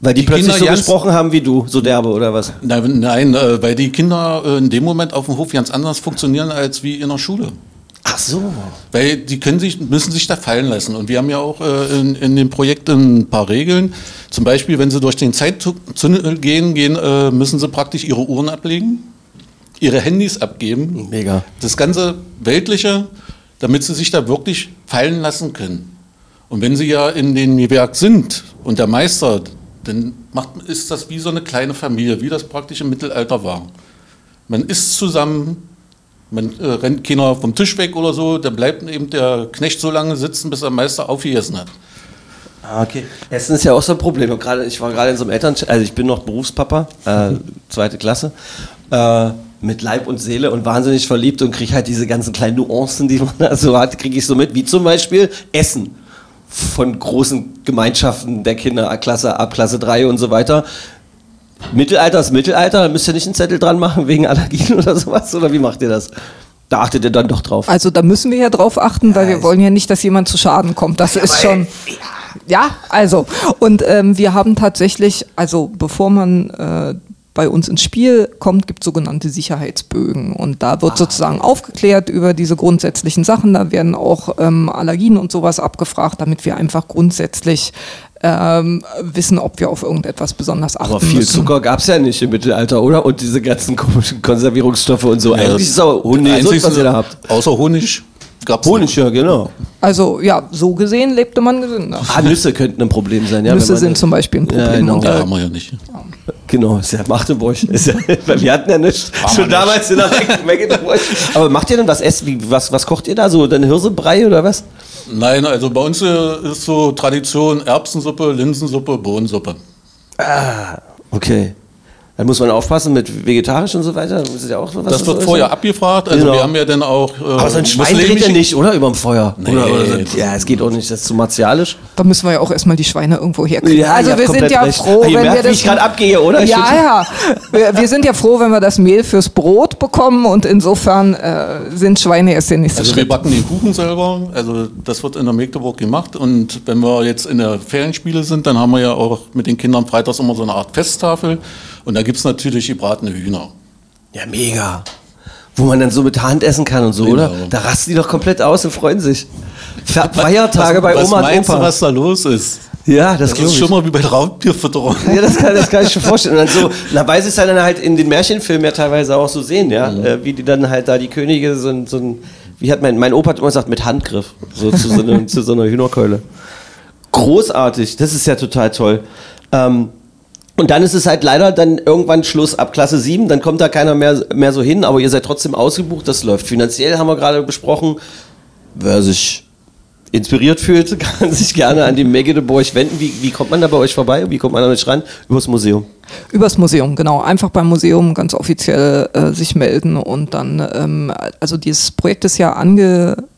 Weil die, die plötzlich Kinder so gesprochen haben wie du, so derbe oder was? nein, nein äh, weil die Kinder äh, in dem Moment auf dem Hof ganz anders funktionieren als wie in der Schule. Ach so. Weil die können sich, müssen sich da fallen lassen. Und wir haben ja auch äh, in, in dem Projekt ein paar Regeln. Zum Beispiel, wenn sie durch den Zeittunnel gehen, gehen äh, müssen sie praktisch ihre Uhren ablegen, ihre Handys abgeben. Mega. Das ganze Weltliche, damit sie sich da wirklich fallen lassen können. Und wenn sie ja in dem Gewerk sind und der Meister, dann macht, ist das wie so eine kleine Familie, wie das praktisch im Mittelalter war. Man isst zusammen, man äh, rennt keiner vom Tisch weg oder so, da bleibt eben der Knecht so lange sitzen, bis der Meister aufgegessen hat. Ah, okay. Essen ist ja auch so ein Problem. Gerade, ich war gerade in so einem Eltern, also ich bin noch Berufspapa, äh, zweite Klasse, äh, mit Leib und Seele und wahnsinnig verliebt und kriege halt diese ganzen kleinen Nuancen, die man da so hat, kriege ich so mit, wie zum Beispiel Essen von großen Gemeinschaften der Kinder, Klasse ab Klasse 3 und so weiter. Mittelalter ist Mittelalter, da müsst ihr nicht einen Zettel dran machen wegen Allergien oder sowas, oder wie macht ihr das? Da achtet ihr dann doch drauf. Also da müssen wir ja drauf achten, weil wir wollen ja nicht, dass jemand zu Schaden kommt. Das ist schon. Ja, also. Und ähm, wir haben tatsächlich, also bevor man äh, bei uns ins Spiel kommt, gibt es sogenannte Sicherheitsbögen. Und da wird sozusagen aufgeklärt über diese grundsätzlichen Sachen. Da werden auch ähm, Allergien und sowas abgefragt, damit wir einfach grundsätzlich ähm, wissen, ob wir auf irgendetwas besonders achten Aber viel müssen. Zucker gab es ja nicht im Mittelalter, oder? Und diese ganzen komischen Konservierungsstoffe und so. Eigentlich ist es auch Honig, Einzigste- was ihr da habt. Außer Honig gab es Honig, ja, genau. Also ja, so gesehen lebte man gesünder. Ah, Nüsse könnten ein Problem sein, ja. Nüsse wenn man- sind zum Beispiel ein Ja, Problem. genau. und, Ja, äh, haben wir ja nicht. Genau, ist ja Magdeburg. Ist ja, weil wir hatten ja nichts. Haben Schon wir damals in der Magdeburg. Aber macht ihr denn was essen? Wie, was, was kocht ihr da so? Dann Hirsebrei oder was? Nein, also bei uns äh, ist so Tradition Erbsensuppe, Linsensuppe, Bohnensuppe. Okay. Dann muss man aufpassen mit vegetarisch und so weiter. Das, ist ja auch so, was Das wird so vorher ist. abgefragt. Also Genau. wir haben ja dann auch äh, Aber so ein Schwein dreht ja nicht, oder? Überm Feuer. Nee. Oder, oder so. Ja, es geht auch nicht. Das ist zu martialisch. Da müssen wir ja auch erstmal die Schweine irgendwo herkriegen. Ja, also wir sind ja recht. froh, Ihr wenn merkt, wir das ich gerade abgehe, oder? Ja, ja. Wir, wir sind ja froh, wenn wir das Mehl fürs Brot bekommen und insofern äh, sind Schweine erst der nächste Also wir Schritt. backen den Kuchen selber, also das wird in der Magdeburg gemacht und wenn wir jetzt in der Ferienspiele sind, dann haben wir ja auch mit den Kindern freitags immer so eine Art Festtafel und da gibt es natürlich gebratene Hühner. Ja, mega. Wo man dann so mit Hand essen kann und so, oder? Genau. Da rasten die doch komplett aus und freuen sich. Fe Feiertage bei was Oma und meinst Opa. du, was da los ist? ja, das, Das ist schon mal wie bei Raubtierfütterung. Ja, das kann, das kann ich schon vorstellen. Und dann so, na, weil sie es dann halt in den Märchenfilmen ja teilweise auch so sehen, ja, Mhm. äh, wie die dann halt da die Könige so, ein- so ein, wie hat mein, mein Opa hat immer gesagt, mit Handgriff, so zu so, einer, zu so einer Hühnerkeule. Großartig, das ist ja total toll. Ähm, und dann ist es halt leider dann irgendwann Schluss ab Klasse 7, dann kommt da keiner mehr, mehr so hin, aber ihr seid trotzdem ausgebucht, das läuft. Finanziell haben wir gerade besprochen, wer sich inspiriert fühlt, kann sich gerne an die Magdeburg wenden. Wie, wie kommt man da bei euch vorbei? Wie kommt man an euch ran? Übers Museum. Übers Museum, genau. Einfach beim Museum ganz offiziell äh, sich melden und dann, ähm, also dieses Projekt ist ja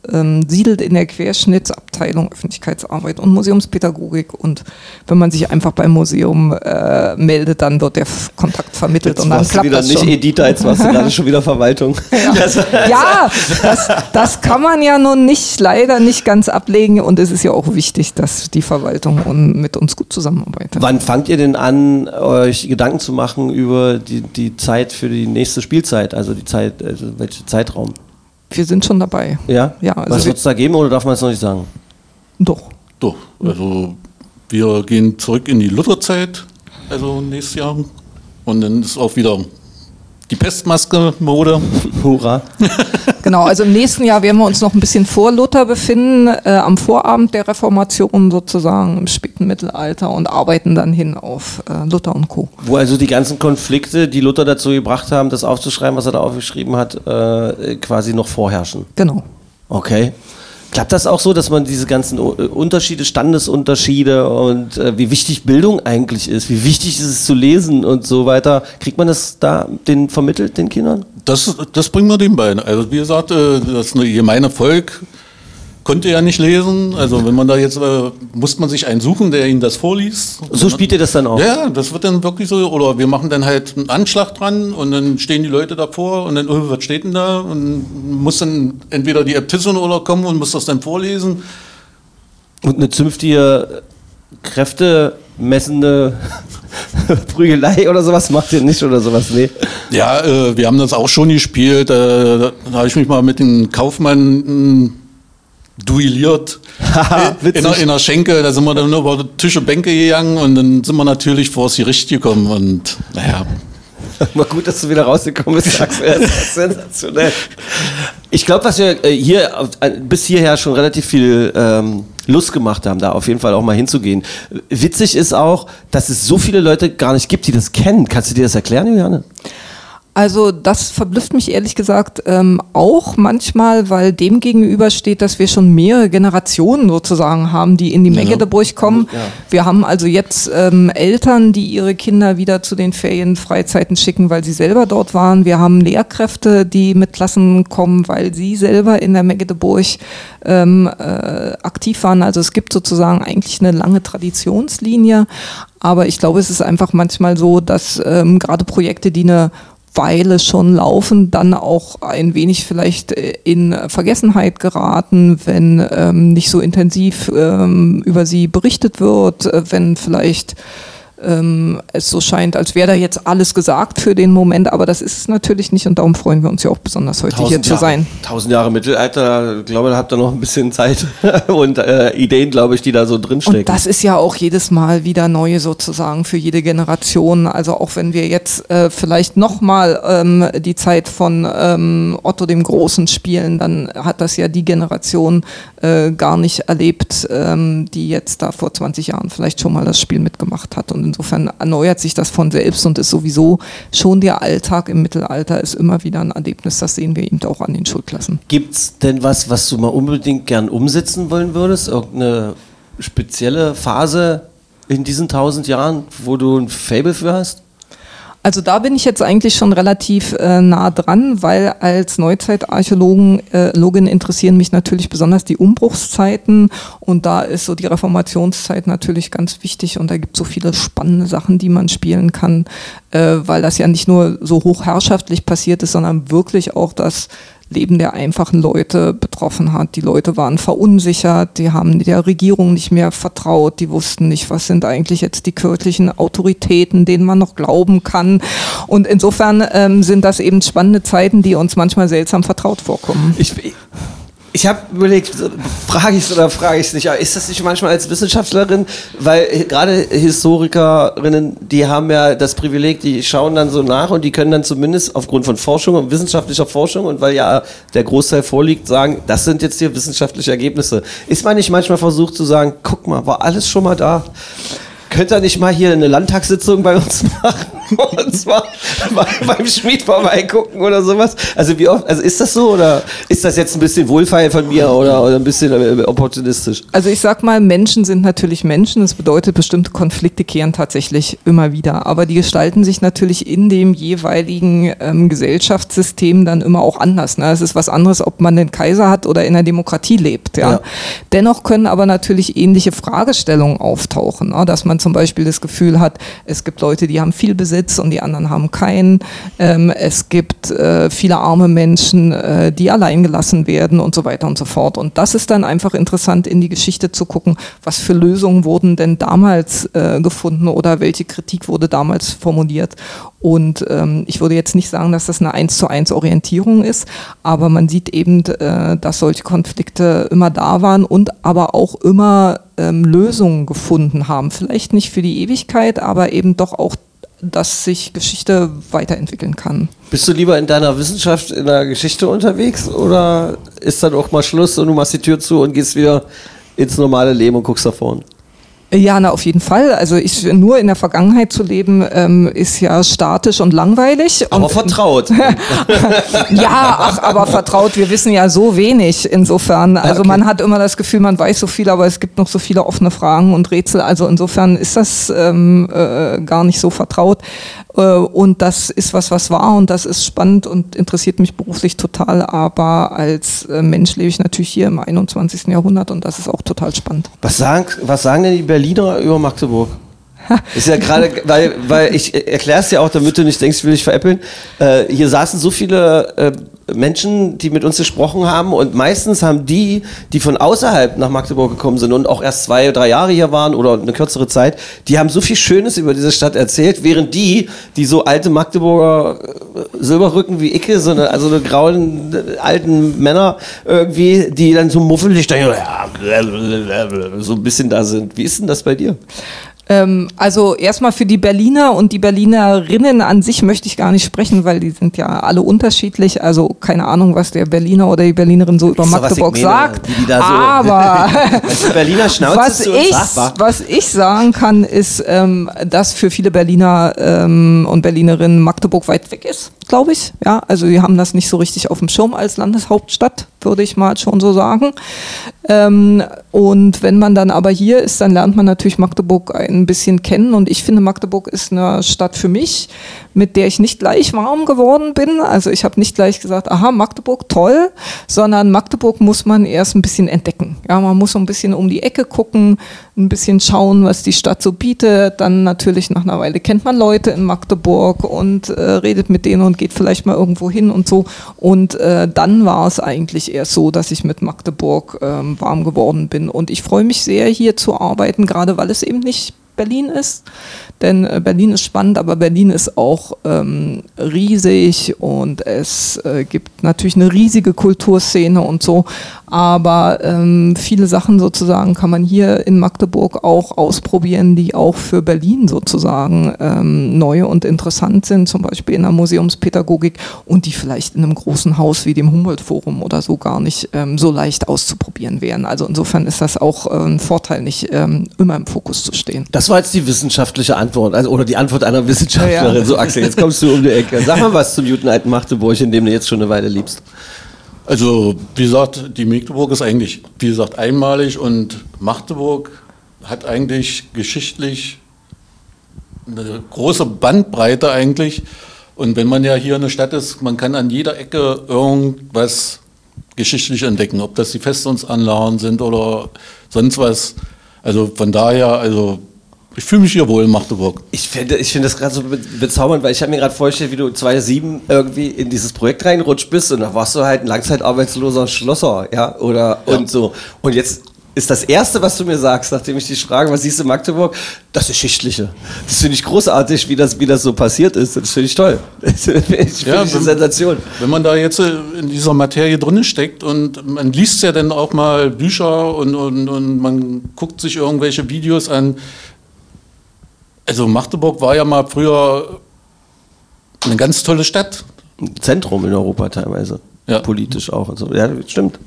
angesiedelt in der Querschnittsabteilung Öffentlichkeitsarbeit und Museumspädagogik und wenn man sich einfach beim Museum äh, meldet, dann wird der Kontakt vermittelt und dann klappt wieder das nicht schon. Edita, jetzt warst du gerade schon wieder Verwaltung. Das- Ja, das, das kann man ja nun nicht, leider nicht ganz ablegen und es ist ja auch wichtig, dass die Verwaltung un- mit uns gut zusammenarbeitet. Wann fangt ihr denn an, euch Gedanken zu machen über die, die Zeit für die nächste Spielzeit? Also die Zeit, also welcher Zeitraum? Wir sind schon dabei. Ja? Ja, also Was wir- wird es da geben oder darf man es noch nicht sagen? Doch. Doch, also wir gehen zurück in die Lutherzeit, also nächstes Jahr und dann ist auch wieder die Pestmaske-Mode. Hurra. Genau, also im nächsten Jahr werden wir uns noch ein bisschen vor Luther befinden, äh, am Vorabend der Reformation sozusagen im späten Mittelalter und arbeiten dann hin auf äh, Luther und Co. Wo also die ganzen Konflikte, die Luther dazu gebracht haben, das aufzuschreiben, was er da aufgeschrieben hat, äh, quasi noch vorherrschen. Genau. Okay. Klappt das auch so, dass man diese ganzen äh, Unterschiede, Standesunterschiede und äh, wie wichtig Bildung eigentlich ist, wie wichtig ist es zu lesen und so weiter, kriegt man das da den vermittelt den Kindern? Das, das bringen wir den beiden. Also wie gesagt, äh, das gemeine Volk konnte ja nicht lesen. Also wenn man da jetzt, äh, muss man sich einen suchen, der ihnen das vorliest. So spielt ihr das dann auch? Ja, das wird dann wirklich so, oder wir machen dann halt einen Anschlag dran und dann stehen die Leute davor und dann, oh, was steht denn da? Und muss dann entweder die Äbtissin oder kommen und muss das dann vorlesen. Und eine zünftige, kräftemessende Prügelei oder sowas macht ihr nicht oder sowas? Nee. Ja, äh, wir haben das auch schon gespielt. Äh, da habe ich mich mal mit dem Kaufmann mh, duelliert. In, der, in der Schenke, da sind wir dann über Tische Bänke gegangen und dann sind wir natürlich vor das Gericht gekommen und naja. Mal gut, dass du wieder rausgekommen bist, Axel. Das ist sensationell. Ich glaube, was wir äh, hier äh, bis hierher schon relativ viel ähm, Lust gemacht haben, da auf jeden Fall auch mal hinzugehen. Witzig ist auch, dass es so viele Leute gar nicht gibt, die das kennen. Kannst du dir das erklären, Juliane? Also das verblüfft mich ehrlich gesagt ähm, auch manchmal, weil dem gegenüber steht, dass wir schon mehrere Generationen sozusagen haben, die in die Magdeburg kommen. Wir haben also jetzt ähm, Eltern, die ihre Kinder wieder zu den Ferienfreizeiten schicken, weil sie selber dort waren. Wir haben Lehrkräfte, die mit Klassen kommen, weil sie selber in der Magdeburg ähm, äh, aktiv waren. Also es gibt sozusagen eigentlich eine lange Traditionslinie. Aber ich glaube, es ist einfach manchmal so, dass ähm, gerade Projekte, die eine Weile schon laufen, dann auch ein wenig vielleicht äh, in Vergessenheit geraten, wenn ähm, nicht so intensiv ähm, über sie berichtet wird, äh, wenn vielleicht ähm, es so scheint, als wäre da jetzt alles gesagt für den Moment, aber das ist es natürlich nicht und darum freuen wir uns ja auch besonders heute hier zu Jahre, sein. Tausend Jahre Mittelalter, ich glaube, da habt ihr noch ein bisschen Zeit und äh, Ideen, glaube ich, die da so drinstecken. Und das ist ja auch jedes Mal wieder neu sozusagen für jede Generation. Also auch wenn wir jetzt äh, vielleicht nochmal ähm, die Zeit von ähm, Otto dem Großen spielen, dann hat das ja die Generation äh, gar nicht erlebt, ähm, die jetzt da vor 20 Jahren vielleicht schon mal das Spiel mitgemacht hat. Und insofern erneuert sich das von selbst und ist sowieso schon der Alltag im Mittelalter ist immer wieder ein Erlebnis. Das sehen wir eben auch an den Schulklassen. Gibt's denn was, was du mal unbedingt gern umsetzen wollen würdest? Irgendeine spezielle Phase in diesen tausend Jahren, wo du ein Fable für hast? Also da bin ich jetzt eigentlich schon relativ äh, nah dran, weil als Neuzeitarchäologin äh, Login interessieren mich natürlich besonders die Umbruchszeiten und da ist so die Reformationszeit natürlich ganz wichtig und da gibt es so viele spannende Sachen, die man spielen kann, äh, weil das ja nicht nur so hochherrschaftlich passiert ist, sondern wirklich auch das Leben der einfachen Leute betroffen hat. Die Leute waren verunsichert, die haben der Regierung nicht mehr vertraut, die wussten nicht, was sind eigentlich jetzt die kirchlichen Autoritäten, denen man noch glauben kann. Und insofern ähm, sind das eben spannende Zeiten, die uns manchmal seltsam vertraut vorkommen. Ich, ich habe überlegt, frage ich es oder frage ich es nicht, aber ist das nicht manchmal als Wissenschaftlerin, weil gerade Historikerinnen, die haben ja das Privileg, die schauen dann so nach und die können dann zumindest aufgrund von Forschung und wissenschaftlicher Forschung und weil ja der Großteil vorliegt, sagen, das sind jetzt hier wissenschaftliche Ergebnisse. Ist man nicht manchmal versucht zu sagen, guck mal, war alles schon mal da? Könnt ihr nicht mal hier eine Landtagssitzung bei uns machen? Und zwar bei, beim Schmied vorbeigucken oder sowas? Also wie oft, also ist das so oder ist das jetzt ein bisschen wohlfeil von mir oder, oder ein bisschen äh, opportunistisch? Also ich sag mal, Menschen sind natürlich Menschen. Das bedeutet, bestimmte Konflikte kehren tatsächlich immer wieder. Aber die gestalten sich natürlich in dem jeweiligen ähm, Gesellschaftssystem dann immer auch anders. Ne? Es ist was anderes, ob man den Kaiser hat oder in einer Demokratie lebt. Ja? Ja. Dennoch können aber natürlich ähnliche Fragestellungen auftauchen. Ne? Dass man zum Beispiel das Gefühl hat, es gibt Leute, die haben viel Besitz und die anderen haben keinen. Ähm, es gibt äh, viele arme Menschen, äh, die allein gelassen werden und so weiter und so fort. Und das ist dann einfach interessant, in die Geschichte zu gucken, was für Lösungen wurden denn damals äh, gefunden oder welche Kritik wurde damals formuliert. Und ähm, ich würde jetzt nicht sagen, dass das eine 1 zu 1 Orientierung ist, aber man sieht eben, äh, dass solche Konflikte immer da waren und aber auch immer ähm, Lösungen gefunden haben. Vielleicht nicht für die Ewigkeit, aber eben doch auch, dass sich Geschichte weiterentwickeln kann. Bist du lieber in deiner Wissenschaft, in der Geschichte unterwegs oder ist dann auch mal Schluss und du machst die Tür zu und gehst wieder ins normale Leben und guckst da vorne? Ja, na, auf jeden Fall. Also ich, nur in der Vergangenheit zu leben, ähm, ist ja statisch und langweilig. Aber und, vertraut. ja, ach, aber vertraut, wir wissen ja so wenig insofern. Also okay. man hat immer das Gefühl, man weiß so viel, aber es gibt noch so viele offene Fragen und Rätsel. Also insofern ist das ähm, äh, gar nicht so vertraut. Äh, und das ist was, was war und das ist spannend und interessiert mich beruflich total. Aber als äh, Mensch lebe ich natürlich hier im 21. Jahrhundert und das ist auch total spannend. Was sagen, was sagen denn die Berliner über Magdeburg? Ist ja gerade, weil, weil ich erkläre es dir auch, damit du nicht denkst, ich will dich veräppeln. Äh, hier saßen so viele äh, Menschen, die mit uns gesprochen haben und meistens haben die, die von außerhalb nach Magdeburg gekommen sind und auch erst zwei, drei Jahre hier waren oder eine kürzere Zeit, die haben so viel Schönes über diese Stadt erzählt, während die, die so alte Magdeburger äh, Silberrücken wie Icke, so eine, also eine grauen äh, alten Männer irgendwie, die dann so muffelig da ja, so ein bisschen da sind. Wie ist denn das bei dir? Ähm, also erstmal für die Berliner und die Berlinerinnen an sich möchte ich gar nicht sprechen, weil die sind ja alle unterschiedlich. Also keine Ahnung, was der Berliner oder die Berlinerin so über Magdeburg sagt. die so- Aber was ich, was ich sagen kann, ist, ähm, dass für viele Berliner ähm, und Berlinerinnen Magdeburg weit weg ist, glaube ich. Ja, also die haben das nicht so richtig auf dem Schirm als Landeshauptstadt, würde ich mal schon so sagen. Ähm, und wenn man dann aber hier ist, dann lernt man natürlich Magdeburg ein bisschen kennen. Und ich finde, Magdeburg ist eine Stadt für mich, mit der ich nicht gleich warm geworden bin. Also ich habe nicht gleich gesagt, aha, Magdeburg, toll, sondern Magdeburg muss man erst ein bisschen entdecken. Ja, man muss so ein bisschen um die Ecke gucken, ein bisschen schauen, was die Stadt so bietet. Dann natürlich nach einer Weile kennt man Leute in Magdeburg und äh, redet mit denen und geht vielleicht mal irgendwo hin und so. Und äh, dann war es eigentlich erst so, dass ich mit Magdeburg ähm, warm geworden bin. Und ich freue mich sehr, hier zu arbeiten, gerade weil es eben nicht Berlin ist. Denn äh, Berlin ist spannend, aber Berlin ist auch ähm, riesig und es äh, gibt natürlich eine riesige Kulturszene und so. Aber ähm, viele Sachen sozusagen kann man hier in Magdeburg auch ausprobieren, die auch für Berlin sozusagen ähm, neu und interessant sind, zum Beispiel in der Museumspädagogik und die vielleicht in einem großen Haus wie dem Humboldt-Forum oder so gar nicht ähm, so leicht auszuprobieren wären. Also insofern ist das auch äh, ein Vorteil, nicht ähm, immer im Fokus zu stehen. Das war jetzt die wissenschaftliche Antwort, also, oder die Antwort einer Wissenschaftlerin. Ja, ja. So, Axel, jetzt kommst du um die Ecke. Sag mal was zum guten alten Magdeburg, in dem du jetzt schon eine Weile liebst. Also, wie gesagt, die Magdeburg ist eigentlich, wie gesagt, einmalig und Magdeburg hat eigentlich geschichtlich eine große Bandbreite eigentlich. Und wenn man ja hier in der Stadt ist, man kann an jeder Ecke irgendwas geschichtlich entdecken, ob das die Festungsanlagen sind oder sonst was. Also von daher, also ich fühle mich hier wohl in Magdeburg. Ich finde ich finde das gerade so be- bezaubernd, weil ich habe mir gerade vorgestellt, wie du 2007 irgendwie in dieses Projekt reingerutscht bist und da warst du halt ein langzeitarbeitsloser Schlosser, ja, oder und so. Und jetzt ist das Erste, was du mir sagst, nachdem ich dich frage, was siehst du in Magdeburg, das Geschichtliche. Das finde ich großartig, wie das, wie das so passiert ist. Das finde ich toll. Das finde ich, Ja, eine wenn- Sensation. Wenn man da jetzt äh, in dieser Materie drin steckt und man liest ja dann auch mal Bücher und, und, und man guckt sich irgendwelche Videos an. Also Magdeburg war ja mal früher eine ganz tolle Stadt. Zentrum in Europa teilweise. Ja. Politisch auch und so. Ja, stimmt.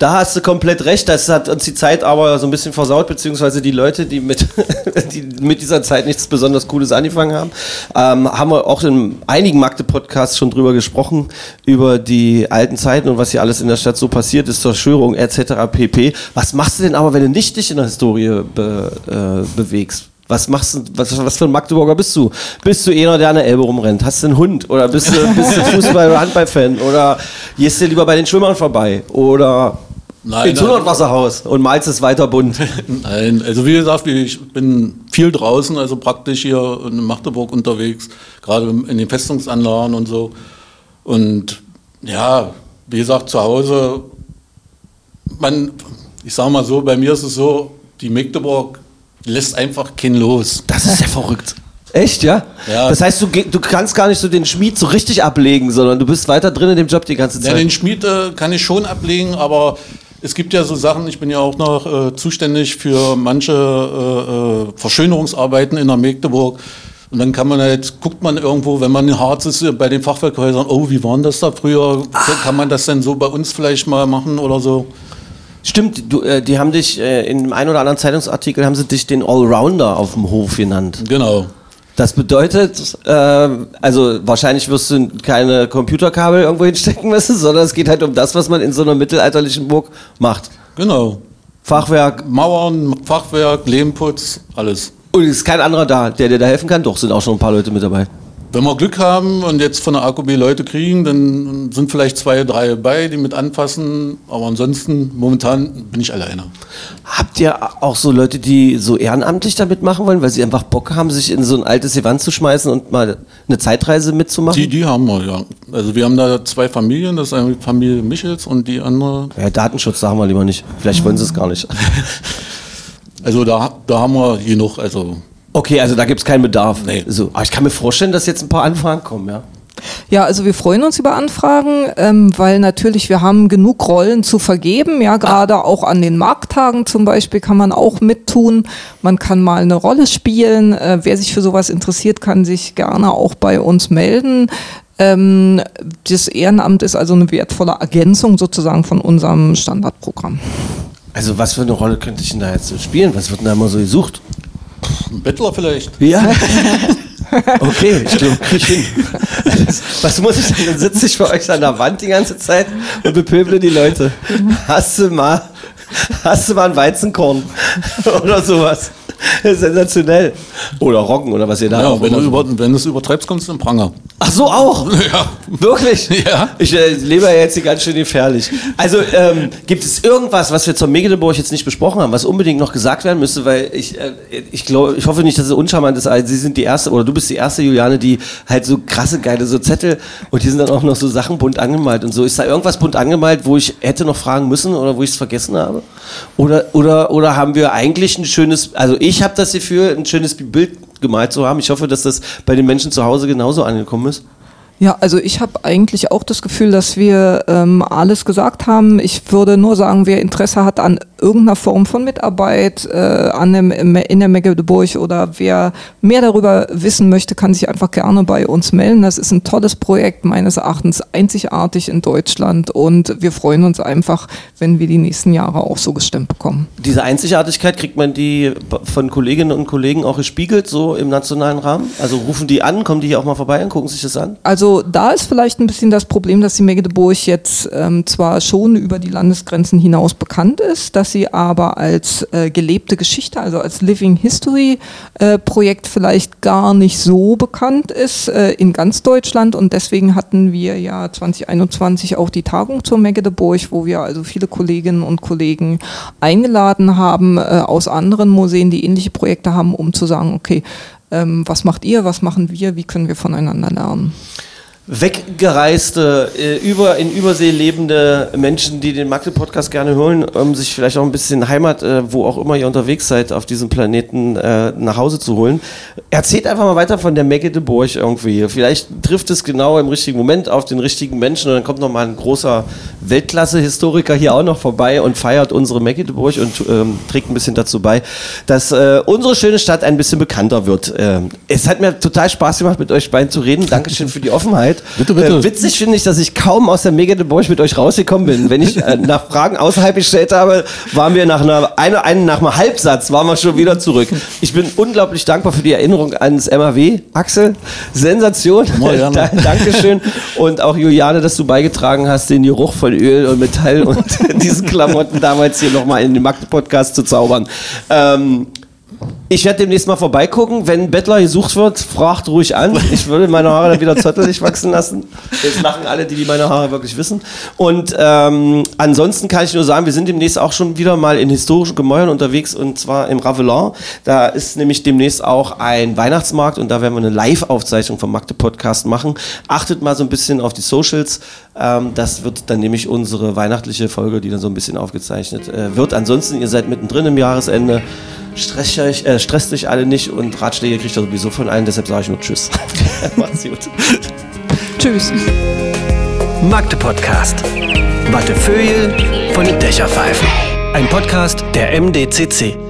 Da hast du komplett recht, das hat uns die Zeit aber so ein bisschen versaut, beziehungsweise die Leute, die mit, die mit dieser Zeit nichts besonders Cooles angefangen haben. Ähm, haben wir auch in einigen Magde-Podcasts schon drüber gesprochen, über die alten Zeiten und was hier alles in der Stadt so passiert ist, Zerstörung etc. pp. Was machst du denn aber, wenn du nicht dich in der Historie be, äh, bewegst? Was machst du, was, was für ein Magdeburger bist du? Bist du einer, der an der Elbe rumrennt? Hast du einen Hund? Oder bist du, bist du Fußball- oder Handballfan? Oder gehst du lieber bei den Schwimmern vorbei? Oder Nein, ins. Hundertwasserhaus und malst es weiter bunt? Nein, also wie gesagt, ich bin viel draußen, also praktisch hier in Magdeburg unterwegs, gerade in den Festungsanlagen und so. Und ja, wie gesagt, zu Hause, man, ich sag mal so, bei mir ist es so, die Magdeburg lässt einfach keinen los. Das ist ja verrückt. Echt, ja? Ja. Das heißt, du, du kannst gar nicht so den Schmied so richtig ablegen, sondern du bist weiter drin in dem Job die ganze Ja, Zeit. den Schmied äh, kann ich schon ablegen, aber es gibt ja so Sachen, ich bin ja auch noch äh, zuständig für manche äh, äh, Verschönerungsarbeiten in der Magdeburg. Und dann kann man halt, guckt man irgendwo, wenn man in Harz ist, äh, bei den Fachwerkhäusern, oh, wie war denn das da früher? Kann man das denn so bei uns vielleicht mal machen oder so? Stimmt, du, äh, die haben dich äh, in einem einen oder anderen Zeitungsartikel haben sie dich den Allrounder auf dem Hof genannt. Genau. Das bedeutet, äh, also wahrscheinlich wirst du keine Computerkabel irgendwo hinstecken müssen, sondern es geht halt um das, was man in so einer mittelalterlichen Burg macht. Genau. Fachwerk. Mauern, Fachwerk, Lehmputz, alles. Und es ist kein anderer da, der dir da helfen kann. Doch, sind auch schon ein paar Leute mit dabei. Wenn wir Glück haben und jetzt von der AKB Leute kriegen, dann sind vielleicht zwei, drei dabei, die mit anfassen. Aber ansonsten, momentan bin ich alleine. Habt ihr auch so Leute, die so ehrenamtlich damit machen wollen, weil sie einfach Bock haben, sich in so ein altes Gewand zu schmeißen und mal eine Zeitreise mitzumachen? Die, die haben wir, ja. Also wir haben da zwei Familien, das ist eine Familie Michels und die andere, ja, Datenschutz sagen wir lieber nicht. Vielleicht wollen sie es gar nicht. also da, da haben wir genug, also Okay, also da gibt es keinen Bedarf. Nee. So, aber ich kann mir vorstellen, dass jetzt ein paar Anfragen kommen, ja. Ja, also wir freuen uns über Anfragen, ähm, weil natürlich wir haben genug Rollen zu vergeben. Ja, gerade auch an den Markttagen zum Beispiel kann man auch mittun. Man kann mal eine Rolle spielen. Äh, wer sich für sowas interessiert, kann sich gerne auch bei uns melden. Ähm, das Ehrenamt ist also eine wertvolle Ergänzung sozusagen von unserem Standardprogramm. Also was für eine Rolle könnte ich denn da jetzt so spielen? Was wird denn da immer so gesucht? Ein Bettler vielleicht. Ja. Okay, ich glaube, hin. Was muss ich denn? Dann sitze ich für euch an der Wand die ganze Zeit und bepöble die Leute. Hast du mal, hast du mal ein Weizenkorn? Oder sowas. Sensationell. Oder Roggen oder was ihr da Ja, wenn, du über, wenn du es übertreibst, kommst du in Pranger. Ach so, auch? Ja. Wirklich? Ja. Ich äh, lebe ja jetzt hier ganz schön gefährlich. Also, ähm, gibt es irgendwas, was wir zur Mecklenburg jetzt nicht besprochen haben, was unbedingt noch gesagt werden müsste? Weil ich, äh, ich glaube, ich hoffe nicht, dass es uncharmant ist. Also, Sie sind die erste, oder du bist die erste, Juliane, die halt so krasse, geile, so Zettel und hier sind dann auch noch so Sachen bunt angemalt und so. Ist da irgendwas bunt angemalt, wo ich hätte noch fragen müssen oder wo ich es vergessen habe? Oder, oder, oder haben wir eigentlich ein schönes, also ich habe das Gefühl, ein schönes Bild gemalt zu haben. Ich hoffe, dass das bei den Menschen zu Hause genauso angekommen ist. Ja, also ich habe eigentlich auch das Gefühl, dass wir ähm, alles gesagt haben. Ich würde nur sagen, wer Interesse hat an irgendeiner Form von Mitarbeit äh, an dem, in der Mecklenburg oder wer mehr darüber wissen möchte, kann sich einfach gerne bei uns melden. Das ist ein tolles Projekt, meines Erachtens einzigartig in Deutschland und wir freuen uns einfach, wenn wir die nächsten Jahre auch so gestemmt bekommen. Diese Einzigartigkeit, kriegt man die von Kolleginnen und Kollegen auch gespiegelt, so im nationalen Rahmen? Also rufen die an, kommen die hier auch mal vorbei und gucken sich das an? Also da ist vielleicht ein bisschen das Problem, dass die Magdeburg jetzt ähm, zwar schon über die Landesgrenzen hinaus bekannt ist, dass dass sie aber als äh, gelebte Geschichte, also als Living History äh, Projekt vielleicht gar nicht so bekannt ist äh, in ganz Deutschland. Und deswegen hatten wir ja 2021 auch die Tagung zur Magdeburg, wo wir also viele Kolleginnen und Kollegen eingeladen haben äh, aus anderen Museen, die ähnliche Projekte haben, um zu sagen, okay, ähm, was macht ihr, was machen wir, wie können wir voneinander lernen weggereiste, äh, über, in Übersee lebende Menschen, die den Magde-Podcast gerne hören, um sich vielleicht auch ein bisschen Heimat, äh, wo auch immer ihr unterwegs seid, auf diesem Planeten äh, nach Hause zu holen. Erzählt einfach mal weiter von der Magdeburg irgendwie. Vielleicht trifft es genau im richtigen Moment auf den richtigen Menschen und dann kommt noch mal ein großer Weltklasse-Historiker hier auch noch vorbei und feiert unsere Magdeburg und ähm, trägt ein bisschen dazu bei, dass äh, unsere schöne Stadt ein bisschen bekannter wird. Ähm, es hat mir total Spaß gemacht, mit euch beiden zu reden. Dankeschön für die Offenheit. Bitte, bitte. Äh, witzig finde ich, dass ich kaum aus der Megadeburg mit euch rausgekommen bin. Wenn ich äh, nach Fragen außerhalb gestellt habe, waren wir nach einer, eine, eine, nach einem Halbsatz waren wir schon wieder zurück. Ich bin unglaublich dankbar für die Erinnerung ans MAW. Axel, Sensation. Da, Dankeschön. Und auch Juliane, dass du beigetragen hast, den Geruch von Öl und Metall und diesen Klamotten damals hier nochmal in den Magde-Podcast zu zaubern. Ähm, ich werde demnächst mal vorbeigucken. Wenn Bettler gesucht wird, fragt ruhig an. Ich würde meine Haare dann wieder zottelig wachsen lassen. Jetzt lachen alle, die, die meine Haare wirklich wissen. Und ähm, ansonsten kann ich nur sagen, wir sind demnächst auch schon wieder mal in historischen Gemäuern unterwegs und zwar im Ravelin. Da ist nämlich demnächst auch ein Weihnachtsmarkt und da werden wir eine Live-Aufzeichnung vom Magde Podcast machen. Achtet mal so ein bisschen auf die Socials. Ähm, das wird dann nämlich unsere weihnachtliche Folge, die dann so ein bisschen aufgezeichnet äh, wird. Ansonsten, ihr seid mittendrin im Jahresende. Stresst euch, äh, stresst euch alle nicht und Ratschläge kriegt ihr sowieso von allen, deshalb sage ich nur Tschüss. Macht's gut. Tschüss. Magde Podcast. Wattefeuille von den Dächerpfeifen. Ein Podcast der MDCC.